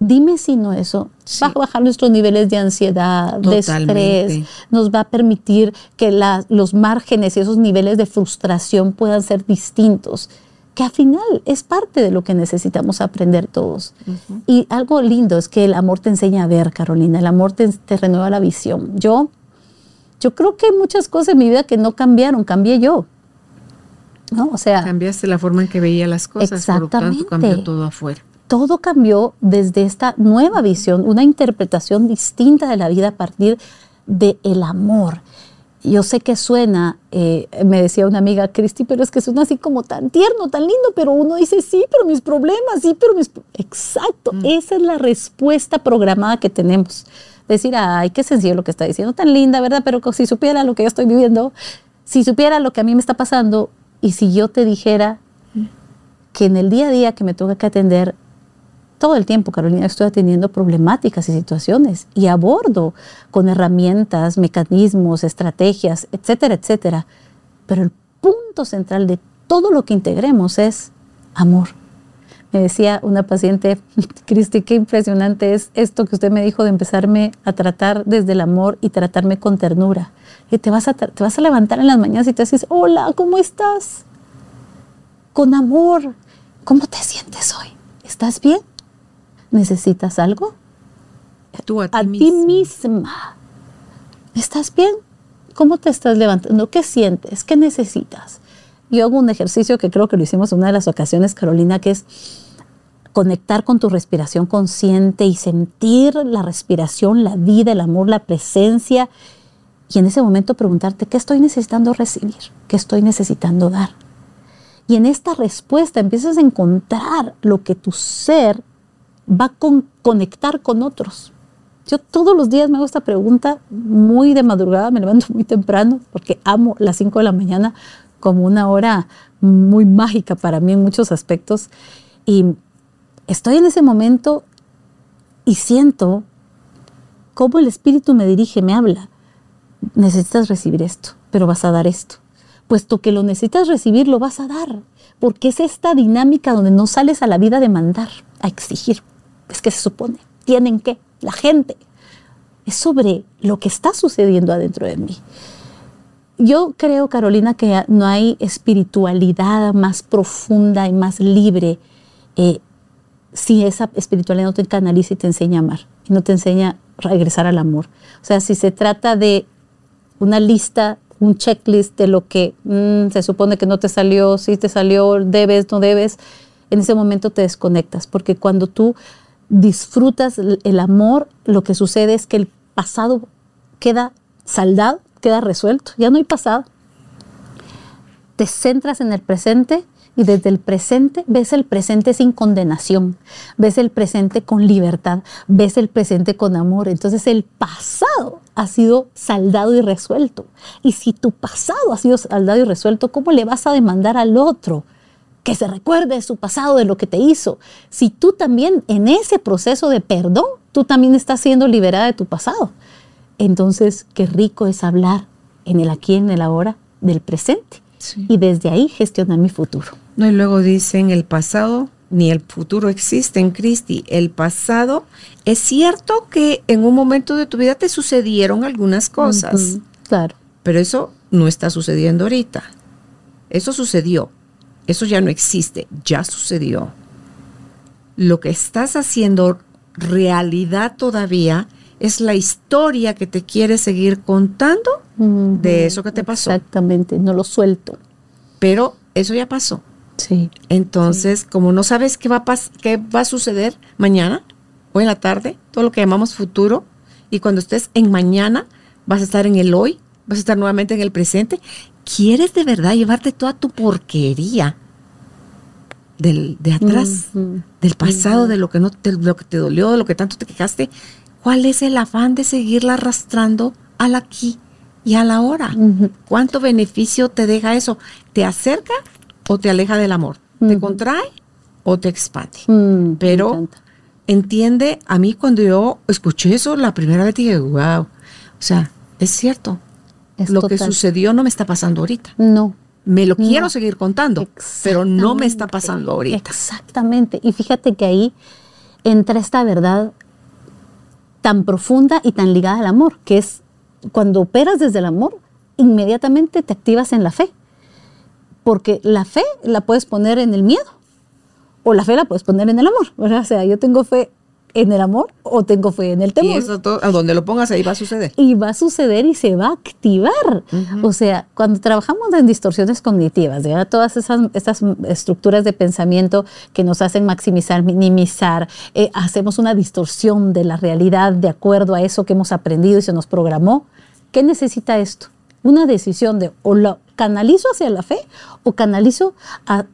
Dime si no eso va a bajar nuestros niveles de ansiedad, de estrés, nos va a permitir que los márgenes y esos niveles de frustración puedan ser distintos, que al final es parte de lo que necesitamos aprender todos. Y algo lindo es que el amor te enseña a ver, Carolina, el amor te, te renueva la visión. Yo, yo creo que hay muchas cosas en mi vida que no cambiaron, cambié yo. ¿No? O sea, cambiaste la forma en que veía las cosas, exactamente. por lo tanto cambió todo afuera. Todo cambió desde esta nueva visión, una interpretación distinta de la vida a partir del el amor. Yo sé que suena, eh, me decía una amiga, Cristi, pero es que suena así como tan tierno, tan lindo, pero uno dice, sí, pero mis problemas, sí, pero mis... Exacto, mm. esa es la respuesta programada que tenemos. Decir, ay, qué sencillo lo que está diciendo, tan linda, ¿verdad? Pero si supiera lo que yo estoy viviendo, si supiera lo que a mí me está pasando, y si yo te dijera que en el día a día que me toca que atender, todo el tiempo, Carolina, estoy teniendo problemáticas y situaciones y abordo con herramientas, mecanismos, estrategias, etcétera, etcétera. Pero el punto central de todo lo que integremos es amor. Me decía una paciente, [laughs] Cristi, qué impresionante es esto que usted me dijo de empezarme a tratar desde el amor y tratarme con ternura. Y te vas a, te vas a levantar en las mañanas y te dices, hola, ¿cómo estás? Con amor. ¿Cómo te sientes hoy? ¿Estás bien? ¿Necesitas algo? Tú a ti, a ti misma. ¿Estás bien? ¿Cómo te estás levantando? ¿Qué sientes? ¿Qué necesitas? Yo hago un ejercicio que creo que lo hicimos en una de las ocasiones, Carolina, que es conectar con tu respiración consciente y sentir la respiración, la vida, el amor, la presencia. Y en ese momento preguntarte, ¿qué estoy necesitando recibir? ¿Qué estoy necesitando dar? Y en esta respuesta empiezas a encontrar lo que tu ser va a conectar con otros. Yo todos los días me hago esta pregunta muy de madrugada, me levanto muy temprano porque amo las 5 de la mañana como una hora muy mágica para mí en muchos aspectos. Y estoy en ese momento y siento cómo el Espíritu me dirige, me habla. Necesitas recibir esto, pero vas a dar esto puesto que lo necesitas recibir, lo vas a dar, porque es esta dinámica donde no sales a la vida de mandar, a exigir. Es que se supone, tienen que, la gente. Es sobre lo que está sucediendo adentro de mí. Yo creo, Carolina, que no hay espiritualidad más profunda y más libre eh, si esa espiritualidad no te canaliza y te enseña a amar y no te enseña a regresar al amor. O sea, si se trata de una lista un checklist de lo que mm, se supone que no te salió, si te salió, debes, no debes, en ese momento te desconectas, porque cuando tú disfrutas el amor, lo que sucede es que el pasado queda saldado, queda resuelto, ya no hay pasado. Te centras en el presente y desde el presente ves el presente sin condenación, ves el presente con libertad, ves el presente con amor. Entonces el pasado ha sido saldado y resuelto. Y si tu pasado ha sido saldado y resuelto, ¿cómo le vas a demandar al otro? que se recuerde de su pasado, de lo que te hizo. Si tú también en ese proceso de perdón, tú también estás siendo liberada de tu pasado. Entonces, qué rico es hablar en el aquí, en el ahora, del presente. Y desde ahí gestionar mi futuro. No, y luego dicen el pasado ni el futuro existe en Cristi. El pasado, es cierto que en un momento de tu vida te sucedieron algunas cosas. claro. Pero eso no está sucediendo ahorita. Eso sucedió. Eso ya no existe. Ya sucedió. Lo que estás haciendo realidad todavía es la historia que te quieres seguir contando de eso que te pasó. Exactamente, no lo suelto. Pero eso ya pasó. Sí. Entonces, como no sabes qué va, a qué va a suceder mañana o en la tarde, todo lo que llamamos futuro, y cuando estés en mañana, vas a estar en el hoy, vas a estar nuevamente en el presente, ¿quieres de verdad llevarte toda tu porquería del, de atrás, del pasado, de, lo que no, de lo que te dolió, de lo que tanto te quejaste? ¿Cuál es el afán de seguirla arrastrando al aquí y a la hora? ¿Cuánto beneficio te deja eso? ¿Te acerca o te aleja del amor. Te contrae o te expande. Mm, Pero entiende, a mí cuando yo escuché eso la primera vez dije, wow, o sea, es cierto. lo que sucedió no me está pasando ahorita. No. Me lo quiero seguir contando, pero no me está pasando ahorita. Exactamente. Y fíjate que ahí entra esta verdad tan profunda y tan ligada al amor, que es cuando operas desde el amor, inmediatamente te activas en la fe. Porque la fe la puedes poner en el miedo o la fe la puedes poner en el amor. O sea, yo tengo fe en el amor o tengo fe en el temor. Y eso todo, a donde lo pongas ahí va a suceder. Y va a suceder y se va a activar. O sea, cuando trabajamos en distorsiones cognitivas, todas esas, estructuras de pensamiento que nos hacen maximizar, minimizar, eh, hacemos una distorsión de la realidad de acuerdo a eso que hemos aprendido y se nos programó. ¿Qué necesita esto? Una decisión de o lo canalizo hacia la fe o canalizo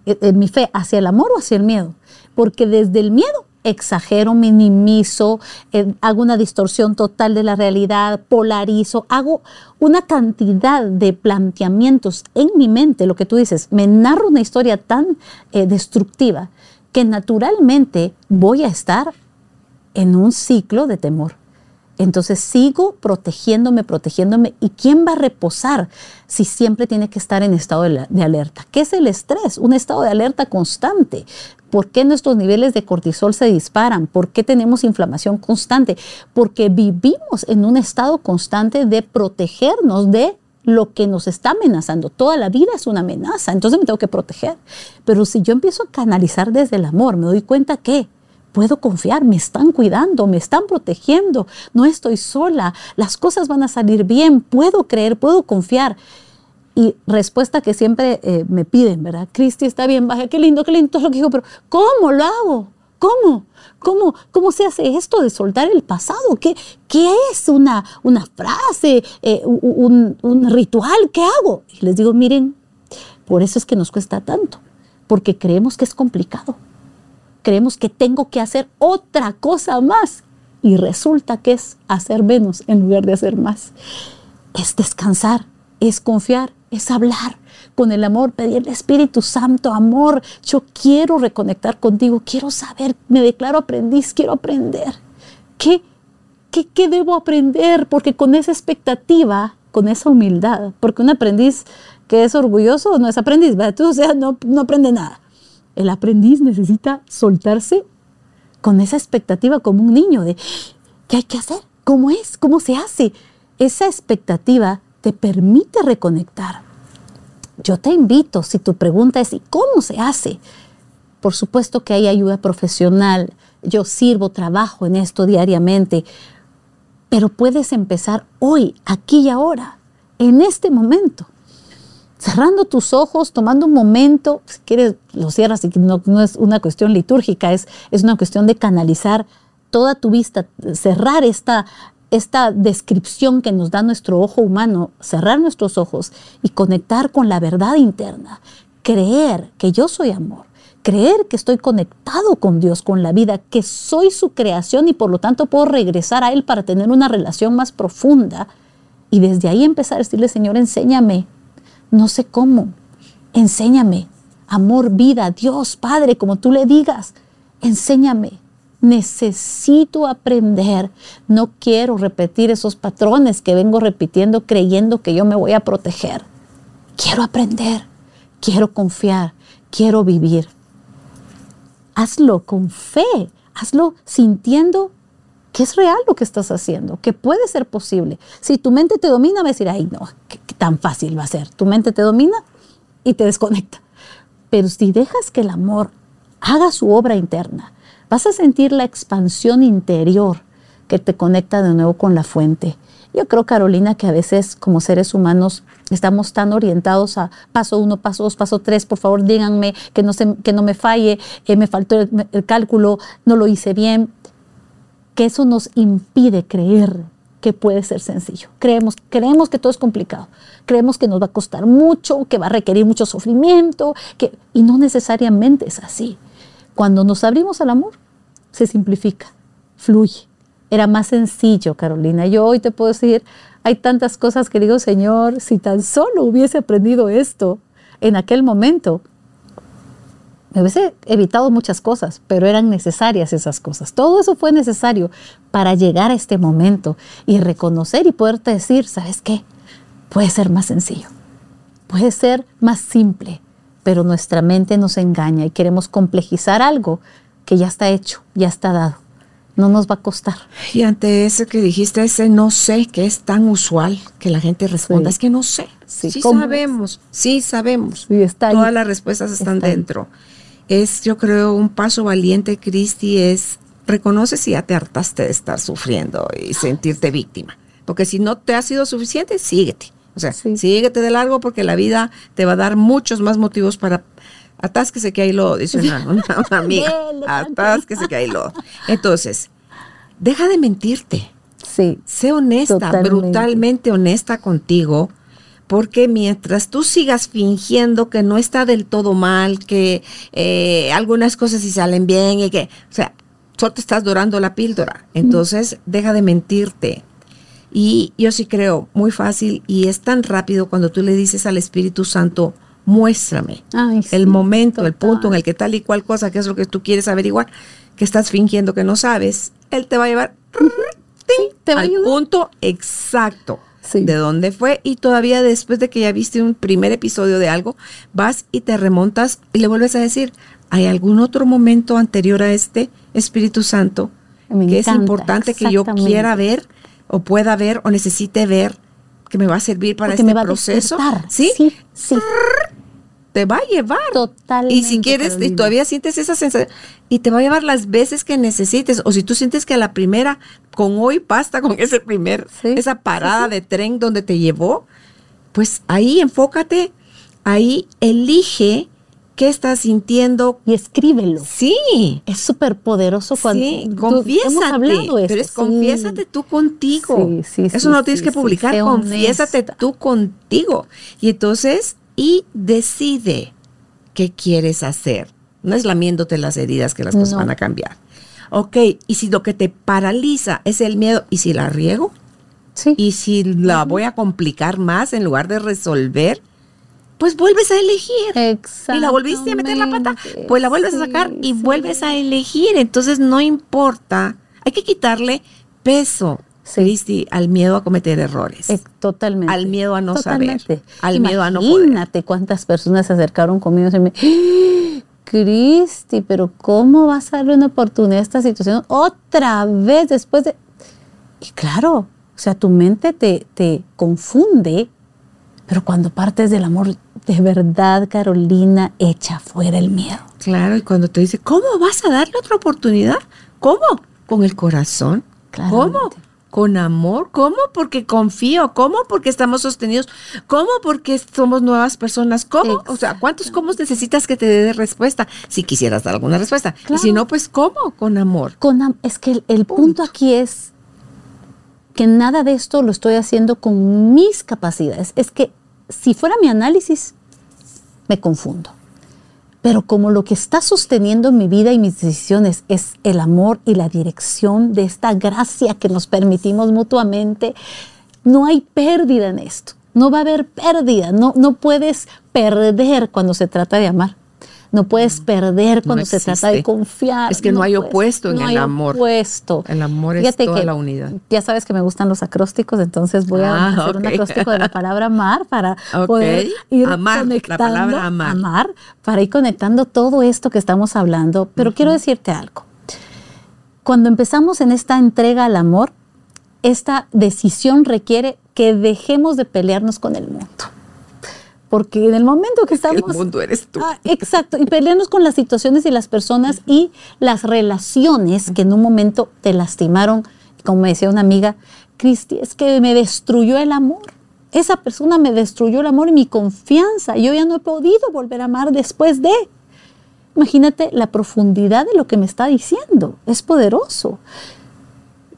eh, eh, mi fe hacia el amor o hacia el miedo. Porque desde el miedo exagero, minimizo, eh, hago una distorsión total de la realidad, polarizo, hago una cantidad de planteamientos en mi mente, lo que tú dices, me narro una historia tan destructiva que naturalmente voy a estar en un ciclo de temor. Entonces sigo protegiéndome, protegiéndome. ¿Y quién va a reposar si siempre tiene que estar en estado de, de, alerta? ¿Qué es el estrés? Un estado de alerta constante. ¿Por qué nuestros niveles de cortisol se disparan? ¿Por qué tenemos inflamación constante? Porque vivimos en un estado constante de protegernos de lo que nos está amenazando. Toda la vida es una amenaza, entonces me tengo que proteger. Pero si yo empiezo a canalizar desde el amor, me doy cuenta que puedo confiar, me están cuidando, me están protegiendo, no estoy sola, las cosas van a salir bien, puedo creer, puedo confiar. Y respuesta que siempre eh, me piden, ¿verdad? Cristi, está bien, baja, qué lindo, qué lindo, todo lo que digo, pero ¿cómo lo hago? ¿Cómo? ¿Cómo, ¿Cómo se hace esto de soltar el pasado? ¿Qué, qué es una, una frase, eh, un, un ritual? ¿Qué hago? Y les digo, miren, por eso es que nos cuesta tanto, porque creemos que es complicado creemos que tengo que hacer otra cosa más y resulta que es hacer menos en lugar de hacer más. Es descansar, es confiar, es hablar con el amor, pedirle Espíritu Santo, amor, yo quiero reconectar contigo, quiero saber, me declaro aprendiz, quiero aprender. ¿Qué, qué, qué debo aprender? Porque con esa expectativa, con esa humildad, porque un aprendiz que es orgulloso no es aprendiz, ¿verdad? Tú, o sea, no, no aprende nada. El aprendiz necesita soltarse con esa expectativa como un niño de ¿qué hay que hacer? ¿Cómo es? ¿Cómo se hace? Esa expectativa te permite reconectar. Yo te invito, si tu pregunta es ¿y cómo se hace? Por supuesto que hay ayuda profesional. Yo sirvo, trabajo en esto diariamente. Pero puedes empezar hoy, aquí y ahora, en este momento cerrando tus ojos, tomando un momento, si quieres lo cierras y no, no es una cuestión litúrgica, es, es una cuestión de canalizar toda tu vista, cerrar esta, esta descripción que nos da nuestro ojo humano, cerrar nuestros ojos y conectar con la verdad interna, creer que yo soy amor, creer que estoy conectado con Dios, con la vida, que soy su creación y por lo tanto puedo regresar a Él para tener una relación más profunda y desde ahí empezar a decirle, Señor, enséñame no sé cómo. Enséñame. Amor, vida, Dios, Padre, como tú le digas. Enséñame. Necesito aprender. No quiero repetir esos patrones que vengo repitiendo creyendo que yo me voy a proteger. Quiero aprender. Quiero confiar. Quiero vivir. Hazlo con fe. Hazlo sintiendo que es real lo que estás haciendo, que puede ser posible. Si tu mente te domina, va a decir, ay, no, qué, tan fácil va a ser. Tu mente te domina y te desconecta. Pero si dejas que el amor haga su obra interna, vas a sentir la expansión interior que te conecta de nuevo con la fuente. Yo creo, Carolina, que a veces como seres humanos estamos tan orientados a paso uno, paso dos, paso tres, por favor díganme que no, se, que no me falle, que me faltó el cálculo, no lo hice bien que eso nos impide creer que puede ser sencillo. Creemos, creemos que todo es complicado, creemos que nos va a costar mucho, que va a requerir mucho sufrimiento, que, y no necesariamente es así. Cuando nos abrimos al amor, se simplifica, fluye. Era más sencillo, Carolina. Yo hoy te puedo decir, hay tantas cosas que digo, Señor, si tan solo hubiese aprendido esto en aquel momento, me hubiese evitado muchas cosas, pero eran necesarias esas cosas. Todo eso fue necesario para llegar a este momento y reconocer y poderte decir, ¿sabes qué? Puede ser más sencillo, puede ser más simple, pero nuestra mente nos engaña y queremos complejizar algo que ya está hecho, ya está dado. No nos va a costar. Y ante eso que dijiste, ese no sé, que es tan usual que la gente responda, es que no sé. Sí, sabemos, sí sabemos. Todas las respuestas están dentro es, yo creo, un paso valiente, Cristi, es reconoce si ya te hartaste de estar sufriendo y sentirte víctima. Porque si no te ha sido suficiente, síguete. O sea, síguete de largo porque la vida te va a dar muchos más motivos para atásquese que hay lo, dice una, [laughs] amiga. atásquese que hay lo. Entonces, deja de mentirte. Sí. Sé honesta, brutalmente honesta contigo porque mientras tú sigas fingiendo que no está del todo mal, que eh, algunas cosas sí salen bien y que, o sea, solo te estás dorando la píldora. Entonces, deja de mentirte. Y yo sí creo, muy fácil y es tan rápido cuando tú le dices al Espíritu Santo, muéstrame Ay, sí, el momento, el punto en el que tal y cual cosa, que es lo que tú quieres averiguar, que estás fingiendo que no sabes, él te va a llevar Sí, te va al ayudar. punto exacto Sí. de dónde fue. Y todavía después de que ya viste un primer episodio de algo, vas y te remontas y le vuelves a decir, ¿hay algún otro momento anterior a este Espíritu Santo Me que es importante que yo quiera ver o pueda ver o necesite ver que me va a servir para este me va a proceso? ¿Sí? sí, sí. te va a llevar. Totalmente, Y si quieres, y todavía sientes esa sensación, y te va a llevar las veces que necesites. O si tú sientes que a la primera, con hoy basta con ese primer, Sí, esa parada de tren donde te llevó, pues ahí enfócate, ahí elige qué estás sintiendo. Y escríbelo. Sí. Es súper poderoso cuando Sí, tú- confiésate. hemos hablado esto, pero es sí. confiésate tú contigo. Sí, sí, Eso sí, no lo tienes que publicar, confiésate honesta. tú contigo. Y entonces, y decide qué quieres hacer. No es lamiéndote las heridas que las cosas No. van a cambiar. Ok, y si lo que te paraliza es el miedo, ¿y si la riego? Sí. ¿Y si la voy a complicar más en lugar de resolver? Pues vuelves a elegir. Y la volviste a meter la pata, pues la vuelves a sacar y sí. vuelves a elegir. Entonces no importa, hay que quitarle peso, Sí. Cristi, al miedo a cometer errores. Eh, totalmente. Al miedo a no saber, al miedo a no poder. Imagínate cuántas personas se acercaron conmigo y me "¡Ah! Cristi, pero ¿cómo vas a darle una oportunidad a esta situación otra vez después de...? Y claro, o sea, tu mente te, te confunde, pero cuando partes del amor, de verdad, Carolina, echa fuera el miedo. Claro, y cuando te dice, ¿cómo vas a darle otra oportunidad? ¿Cómo? Con el corazón. ¿Cómo? Claramente. Con amor. ¿Cómo? Porque confío. ¿Cómo? Porque estamos sostenidos. ¿Cómo? Porque somos nuevas personas. ¿Cómo? O sea, ¿cuántos cómo necesitas que te dé respuesta? Si quisieras dar alguna respuesta. Y si Claro. no, pues ¿cómo? Con amor. Con am- es que el, el punto Punto. aquí es que nada de esto lo estoy haciendo con mis capacidades. Es que si fuera mi análisis, me confundo. Pero como lo que está sosteniendo mi vida y mis decisiones es el amor y la dirección de esta gracia que nos permitimos mutuamente, no hay pérdida en esto. No va a haber pérdida. No, no puedes perder cuando se trata de amar. No puedes perder cuando se trata de confiar. Es que no hay puedes- opuesto en no el hay amor. opuesto. El amor es toda que la unidad. Ya sabes que me gustan los acrósticos, entonces voy a Ah, hacer un acróstico de la palabra amar para [laughs] poder ir Amar, la conectando. palabra amar. para ir conectando todo esto que estamos hablando. Pero quiero decirte algo. Cuando empezamos en esta entrega al amor, esta decisión requiere que dejemos de pelearnos con el mundo. Porque en el momento que estamos... El mundo eres tú. Ah, exacto, y pelearnos con las situaciones y las personas y las relaciones que en un momento te lastimaron. Como me decía una amiga, Cristi, es que me destruyó el amor. Esa persona me destruyó el amor y mi confianza. Yo ya no he podido volver a amar después de. Imagínate la profundidad de lo que me está diciendo. Es poderoso.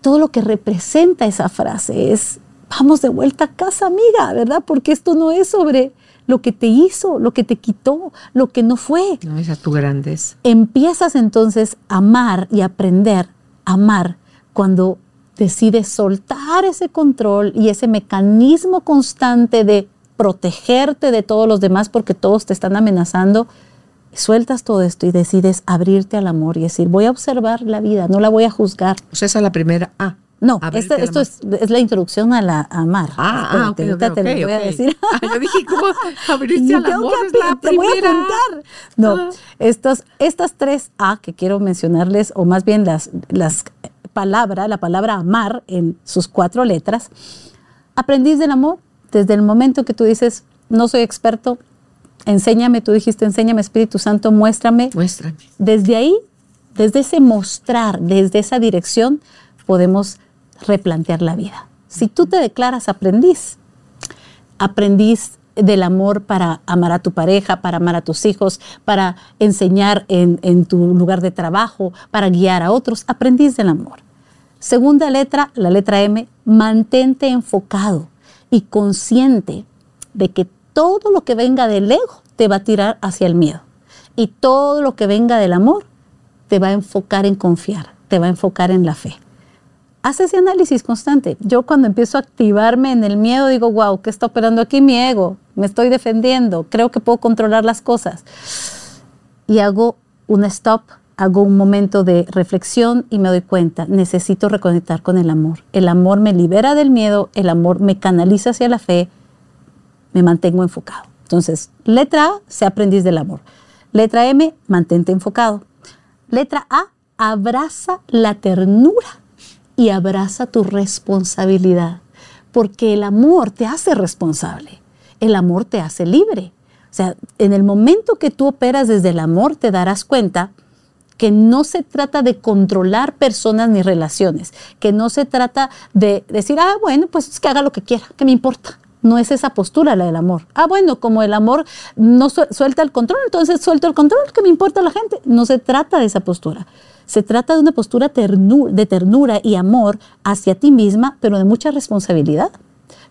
Todo lo que representa esa frase es, vamos de vuelta a casa, amiga, ¿verdad? Porque esto no es sobre lo que te hizo, lo que te quitó, lo que no fue. No, esa tu grandeza. Empiezas entonces a amar y aprender a amar cuando decides soltar ese control y ese mecanismo constante de protegerte de todos los demás porque todos te están amenazando. Sueltas todo esto y decides abrirte al amor y decir, voy a observar la vida, no la voy a juzgar. Sea, esa es la primera. Ah. No, esto es, es la introducción a la a amar. Ah, ah, ahorita te lo voy a decir. [laughs] Ah, yo dije, ¿cómo [laughs] abrirte Ni al tengo amor? que Es la api- te voy a apuntar. No, Ah. estas, estas tres A que quiero mencionarles, o más bien las, las palabras, la palabra amar en sus cuatro letras, aprendiz del amor, desde el momento que tú dices, no soy experto, enséñame, tú dijiste, enséñame Espíritu Santo, muéstrame, Muéstrame. desde ahí, desde ese mostrar, desde esa dirección, podemos replantear la vida. Si tú te declaras aprendiz, aprendiz del amor para amar a tu pareja, para amar a tus hijos, para enseñar en, tu lugar de trabajo, para guiar a otros, aprendiz del amor. Segunda letra, la letra M, mantente enfocado y consciente de que todo lo que venga del ego te va a tirar hacia el miedo. Y todo lo que venga del amor te va a enfocar en confiar, te va a enfocar en la fe. Haz ese análisis constante. Yo cuando empiezo a activarme en el miedo digo, wow, ¿qué está operando aquí mi ego? Me estoy defendiendo, creo que puedo controlar las cosas. Y hago un stop, hago un momento de reflexión y me doy cuenta, necesito reconectar con el amor. El amor me libera del miedo, el amor me canaliza hacia la fe, me mantengo enfocado. Entonces, letra A, sé aprendiz del amor. Letra M, mantente enfocado. Letra A, abraza la ternura y abraza tu responsabilidad, porque el amor te hace responsable, el amor te hace libre. O sea, en el momento que tú operas desde el amor, te darás cuenta que no se trata de controlar personas ni relaciones, que no se trata de decir, ah, bueno, pues es que haga lo que quiera, que me importa. No es esa postura la del amor. Ah, bueno, como el amor no suelta el control, entonces suelto el control, que me importa la gente. No se trata de esa postura. Se trata de una postura de ternura y amor hacia ti misma, pero de mucha responsabilidad.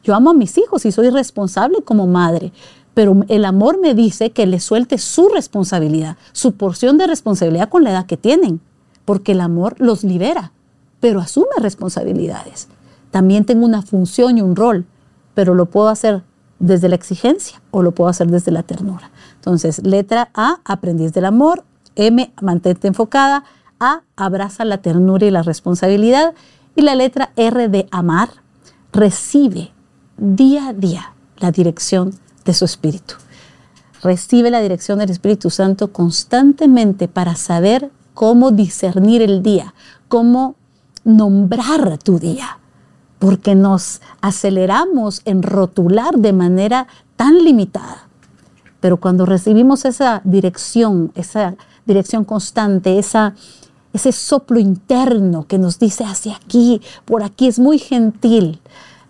Yo amo a mis hijos y soy responsable como madre, pero el amor me dice que le suelte su responsabilidad, su porción de responsabilidad con la edad que tienen, porque el amor los libera, pero asume responsabilidades. También tengo una función y un rol, pero lo puedo hacer desde la exigencia o lo puedo hacer desde la ternura. Entonces, letra A, aprendiz del amor, M, mantente enfocada, A, abraza la ternura y la responsabilidad, y la letra R de amar, recibe día a día la dirección de su espíritu. Recibe la dirección del Espíritu Santo constantemente para saber cómo discernir el día, cómo nombrar tu día, porque nos aceleramos en rotular de manera tan limitada. Pero cuando recibimos esa dirección, esa dirección constante, esa, ese soplo interno que nos dice hacia aquí, por aquí, es muy gentil.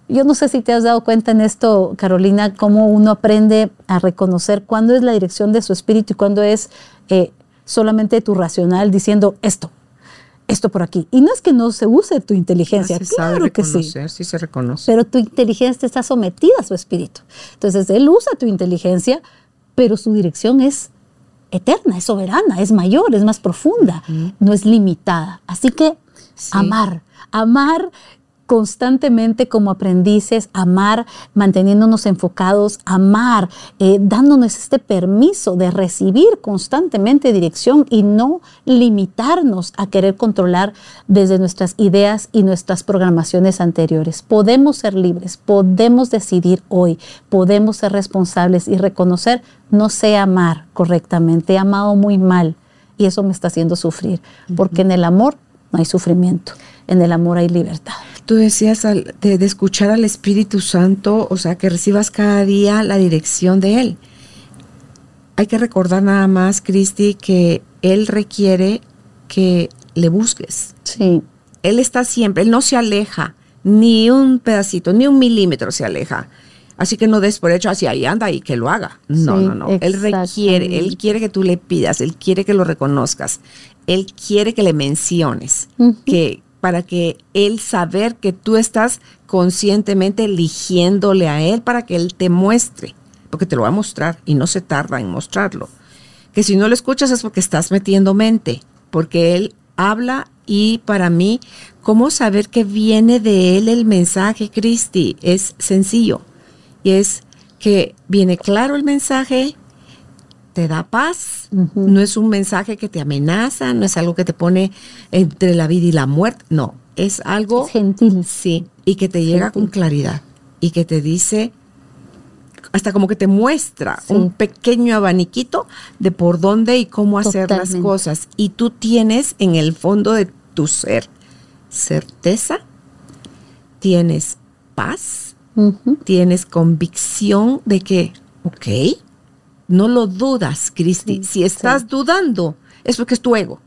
Yo no sé si te has dado cuenta en esto, Carolina, cómo uno aprende a reconocer cuándo es la dirección de su espíritu y cuándo es eh, solamente tu racional diciendo esto, esto por aquí. Y no es que no se use tu inteligencia, claro que sí. sí se reconoce. Pero tu inteligencia está sometida a su espíritu. Entonces, él usa tu inteligencia, pero su dirección es eterna, es soberana, es mayor, es más profunda, no es limitada. Así que amar, amar constantemente como aprendices, amar, manteniéndonos enfocados, amar, eh, dándonos este permiso de recibir constantemente dirección y no limitarnos a querer controlar desde nuestras ideas y nuestras programaciones anteriores. Podemos ser libres, podemos decidir hoy, podemos ser responsables y reconocer, no sé amar correctamente, he amado muy mal y eso me está haciendo sufrir, porque en el amor no hay sufrimiento, en el amor hay libertad. Tú decías de, escuchar al Espíritu Santo, o sea, que recibas cada día la dirección de Él. Hay que recordar nada más, Cristi, que Él requiere que le busques. Sí. Él está siempre, Él no se aleja, ni un pedacito, ni un milímetro se aleja. Así que no des por hecho hacia ahí anda y que lo haga. No, no, no. Él requiere, Él quiere que tú le pidas, Él quiere que lo reconozcas, Él quiere que le menciones, que, para que Él saber que tú estás conscientemente eligiéndole a Él para que Él te muestre, porque te lo va a mostrar y no se tarda en mostrarlo. Que si no lo escuchas es porque estás metiendo mente, porque Él habla y para mí, ¿cómo saber que viene de Él el mensaje, Cristi? Es sencillo y es que viene claro el mensaje, te da paz, no es un mensaje que te amenaza, no es algo que te pone entre la vida y la muerte, no, es algo gentil. Sí, y que te llega con claridad y que te dice hasta como que te muestra un pequeño abaniquito de por dónde y cómo hacer las cosas. Y tú tienes en el fondo de tu ser certeza, tienes paz, tienes convicción de que, ok, no lo dudas, Cristi. si estás dudando, es porque es tu ego.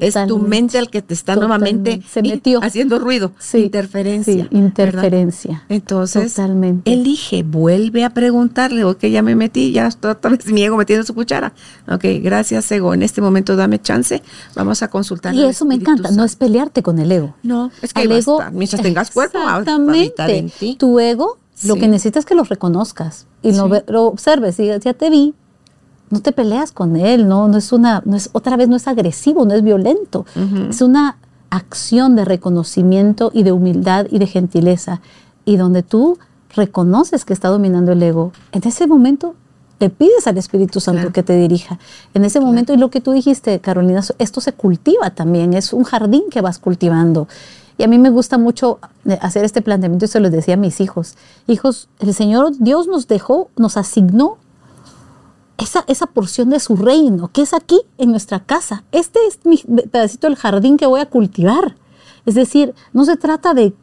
Es tu mente el que te está nuevamente Se metió. haciendo ruido. interferencia. interferencia. Entonces, elige, vuelve a preguntarle, ok, ya me metí, ya otra vez [laughs] mi ego metiendo su cuchara. Ok, gracias, ego. En este momento dame chance, vamos a consultar. Y eso me encanta, no es pelearte con el ego. No, es que el ego, mientras tengas cuerpo, exactamente. en ti. Tu ego, lo que necesitas es que lo reconozcas y lo, lo observes y ya te vi, no te peleas con él, no, no es una, no es, otra vez no es agresivo, no es violento, es una acción de reconocimiento y de humildad y de gentileza, y donde tú reconoces que está dominando el ego, en ese momento le pides al Espíritu Santo que te dirija. En ese momento, y lo que tú dijiste, Carolina, esto se cultiva también, es un jardín que vas cultivando. Y a mí me gusta mucho eh, hacer este planteamiento y se lo decía a mis hijos. Hijos, el Señor Dios nos dejó, nos asignó esa, esa porción de su reino, que es aquí en nuestra casa. Este es mi pedacito del jardín que voy a cultivar. Es decir, no se trata de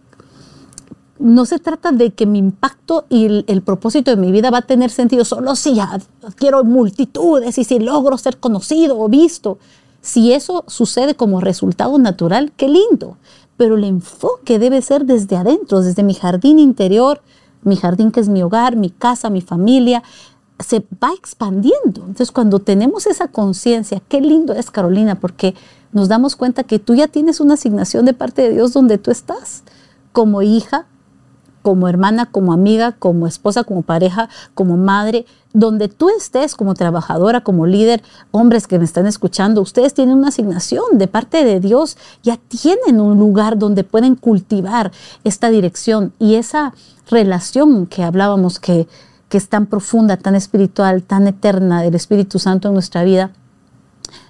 no se trata de que mi impacto y el, propósito de mi vida va a tener sentido solo si ya quiero multitudes y si logro ser conocido o visto. Si eso sucede como resultado natural, qué lindo. Pero el enfoque debe ser desde adentro, desde mi jardín interior, mi jardín que es mi hogar, mi casa, mi familia, se va expandiendo. Entonces, cuando tenemos esa conciencia, qué lindo es Carolina, porque nos damos cuenta que tú ya tienes una asignación de parte de Dios donde tú estás, como hija, como hermana, como amiga, como esposa, como pareja, como madre, donde tú estés como trabajadora, como líder, hombres que me están escuchando, ustedes tienen una asignación de parte de Dios, ya tienen un lugar donde pueden cultivar esta dirección y esa relación que hablábamos que, que es tan profunda, tan espiritual, tan eterna del Espíritu Santo en nuestra vida,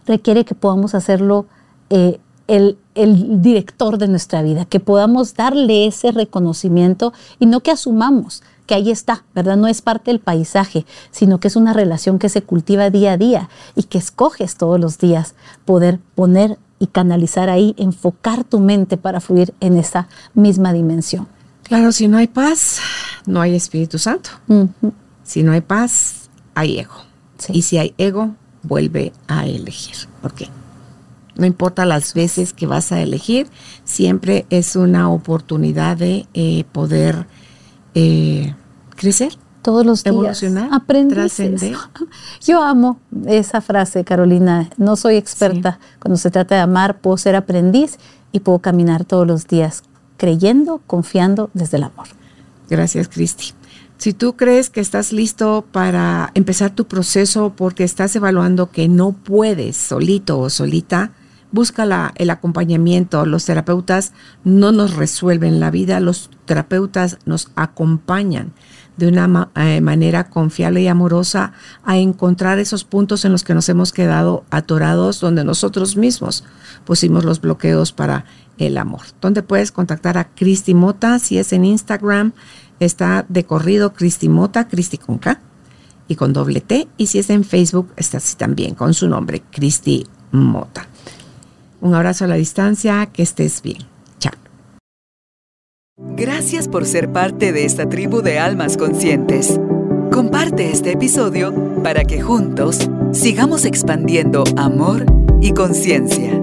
requiere que podamos hacerlo eh, el, director de nuestra vida, que podamos darle ese reconocimiento y no que asumamos que ahí está, ¿verdad? No es parte del paisaje, sino que es una relación que se cultiva día a día y que escoges todos los días poder poner y canalizar ahí, enfocar tu mente para fluir en esa misma dimensión. Claro, si no hay paz, no hay Espíritu Santo. Si no hay paz, hay ego. Y si hay ego, vuelve a elegir. ¿Por qué? No importa las veces que vas a elegir, siempre es una oportunidad de eh, poder eh, crecer. Todos los días. Evolucionar. Trascender. [laughs] Yo amo esa frase, Carolina. No soy experta. Cuando se trata de amar, puedo ser aprendiz y puedo caminar todos los días creyendo, confiando desde el amor. Gracias, Cristi. Si tú crees que estás listo para empezar tu proceso porque estás evaluando que no puedes solito o solita, busca el acompañamiento. Los terapeutas no nos resuelven la vida, los terapeutas nos acompañan de una eh, manera confiable y amorosa a encontrar esos puntos en los que nos hemos quedado atorados, donde nosotros mismos pusimos los bloqueos para el amor. ¿Dónde puedes contactar a Cristi Mota? Si es en Instagram, está de corrido Cristi Mota, Cristi con K y con doble T. Y si es en Facebook, está así también con su nombre, Cristi Mota. Un abrazo a la distancia, que estés bien. Chao. Gracias por ser parte de esta tribu de almas conscientes. Comparte este episodio para que juntos sigamos expandiendo amor y conciencia.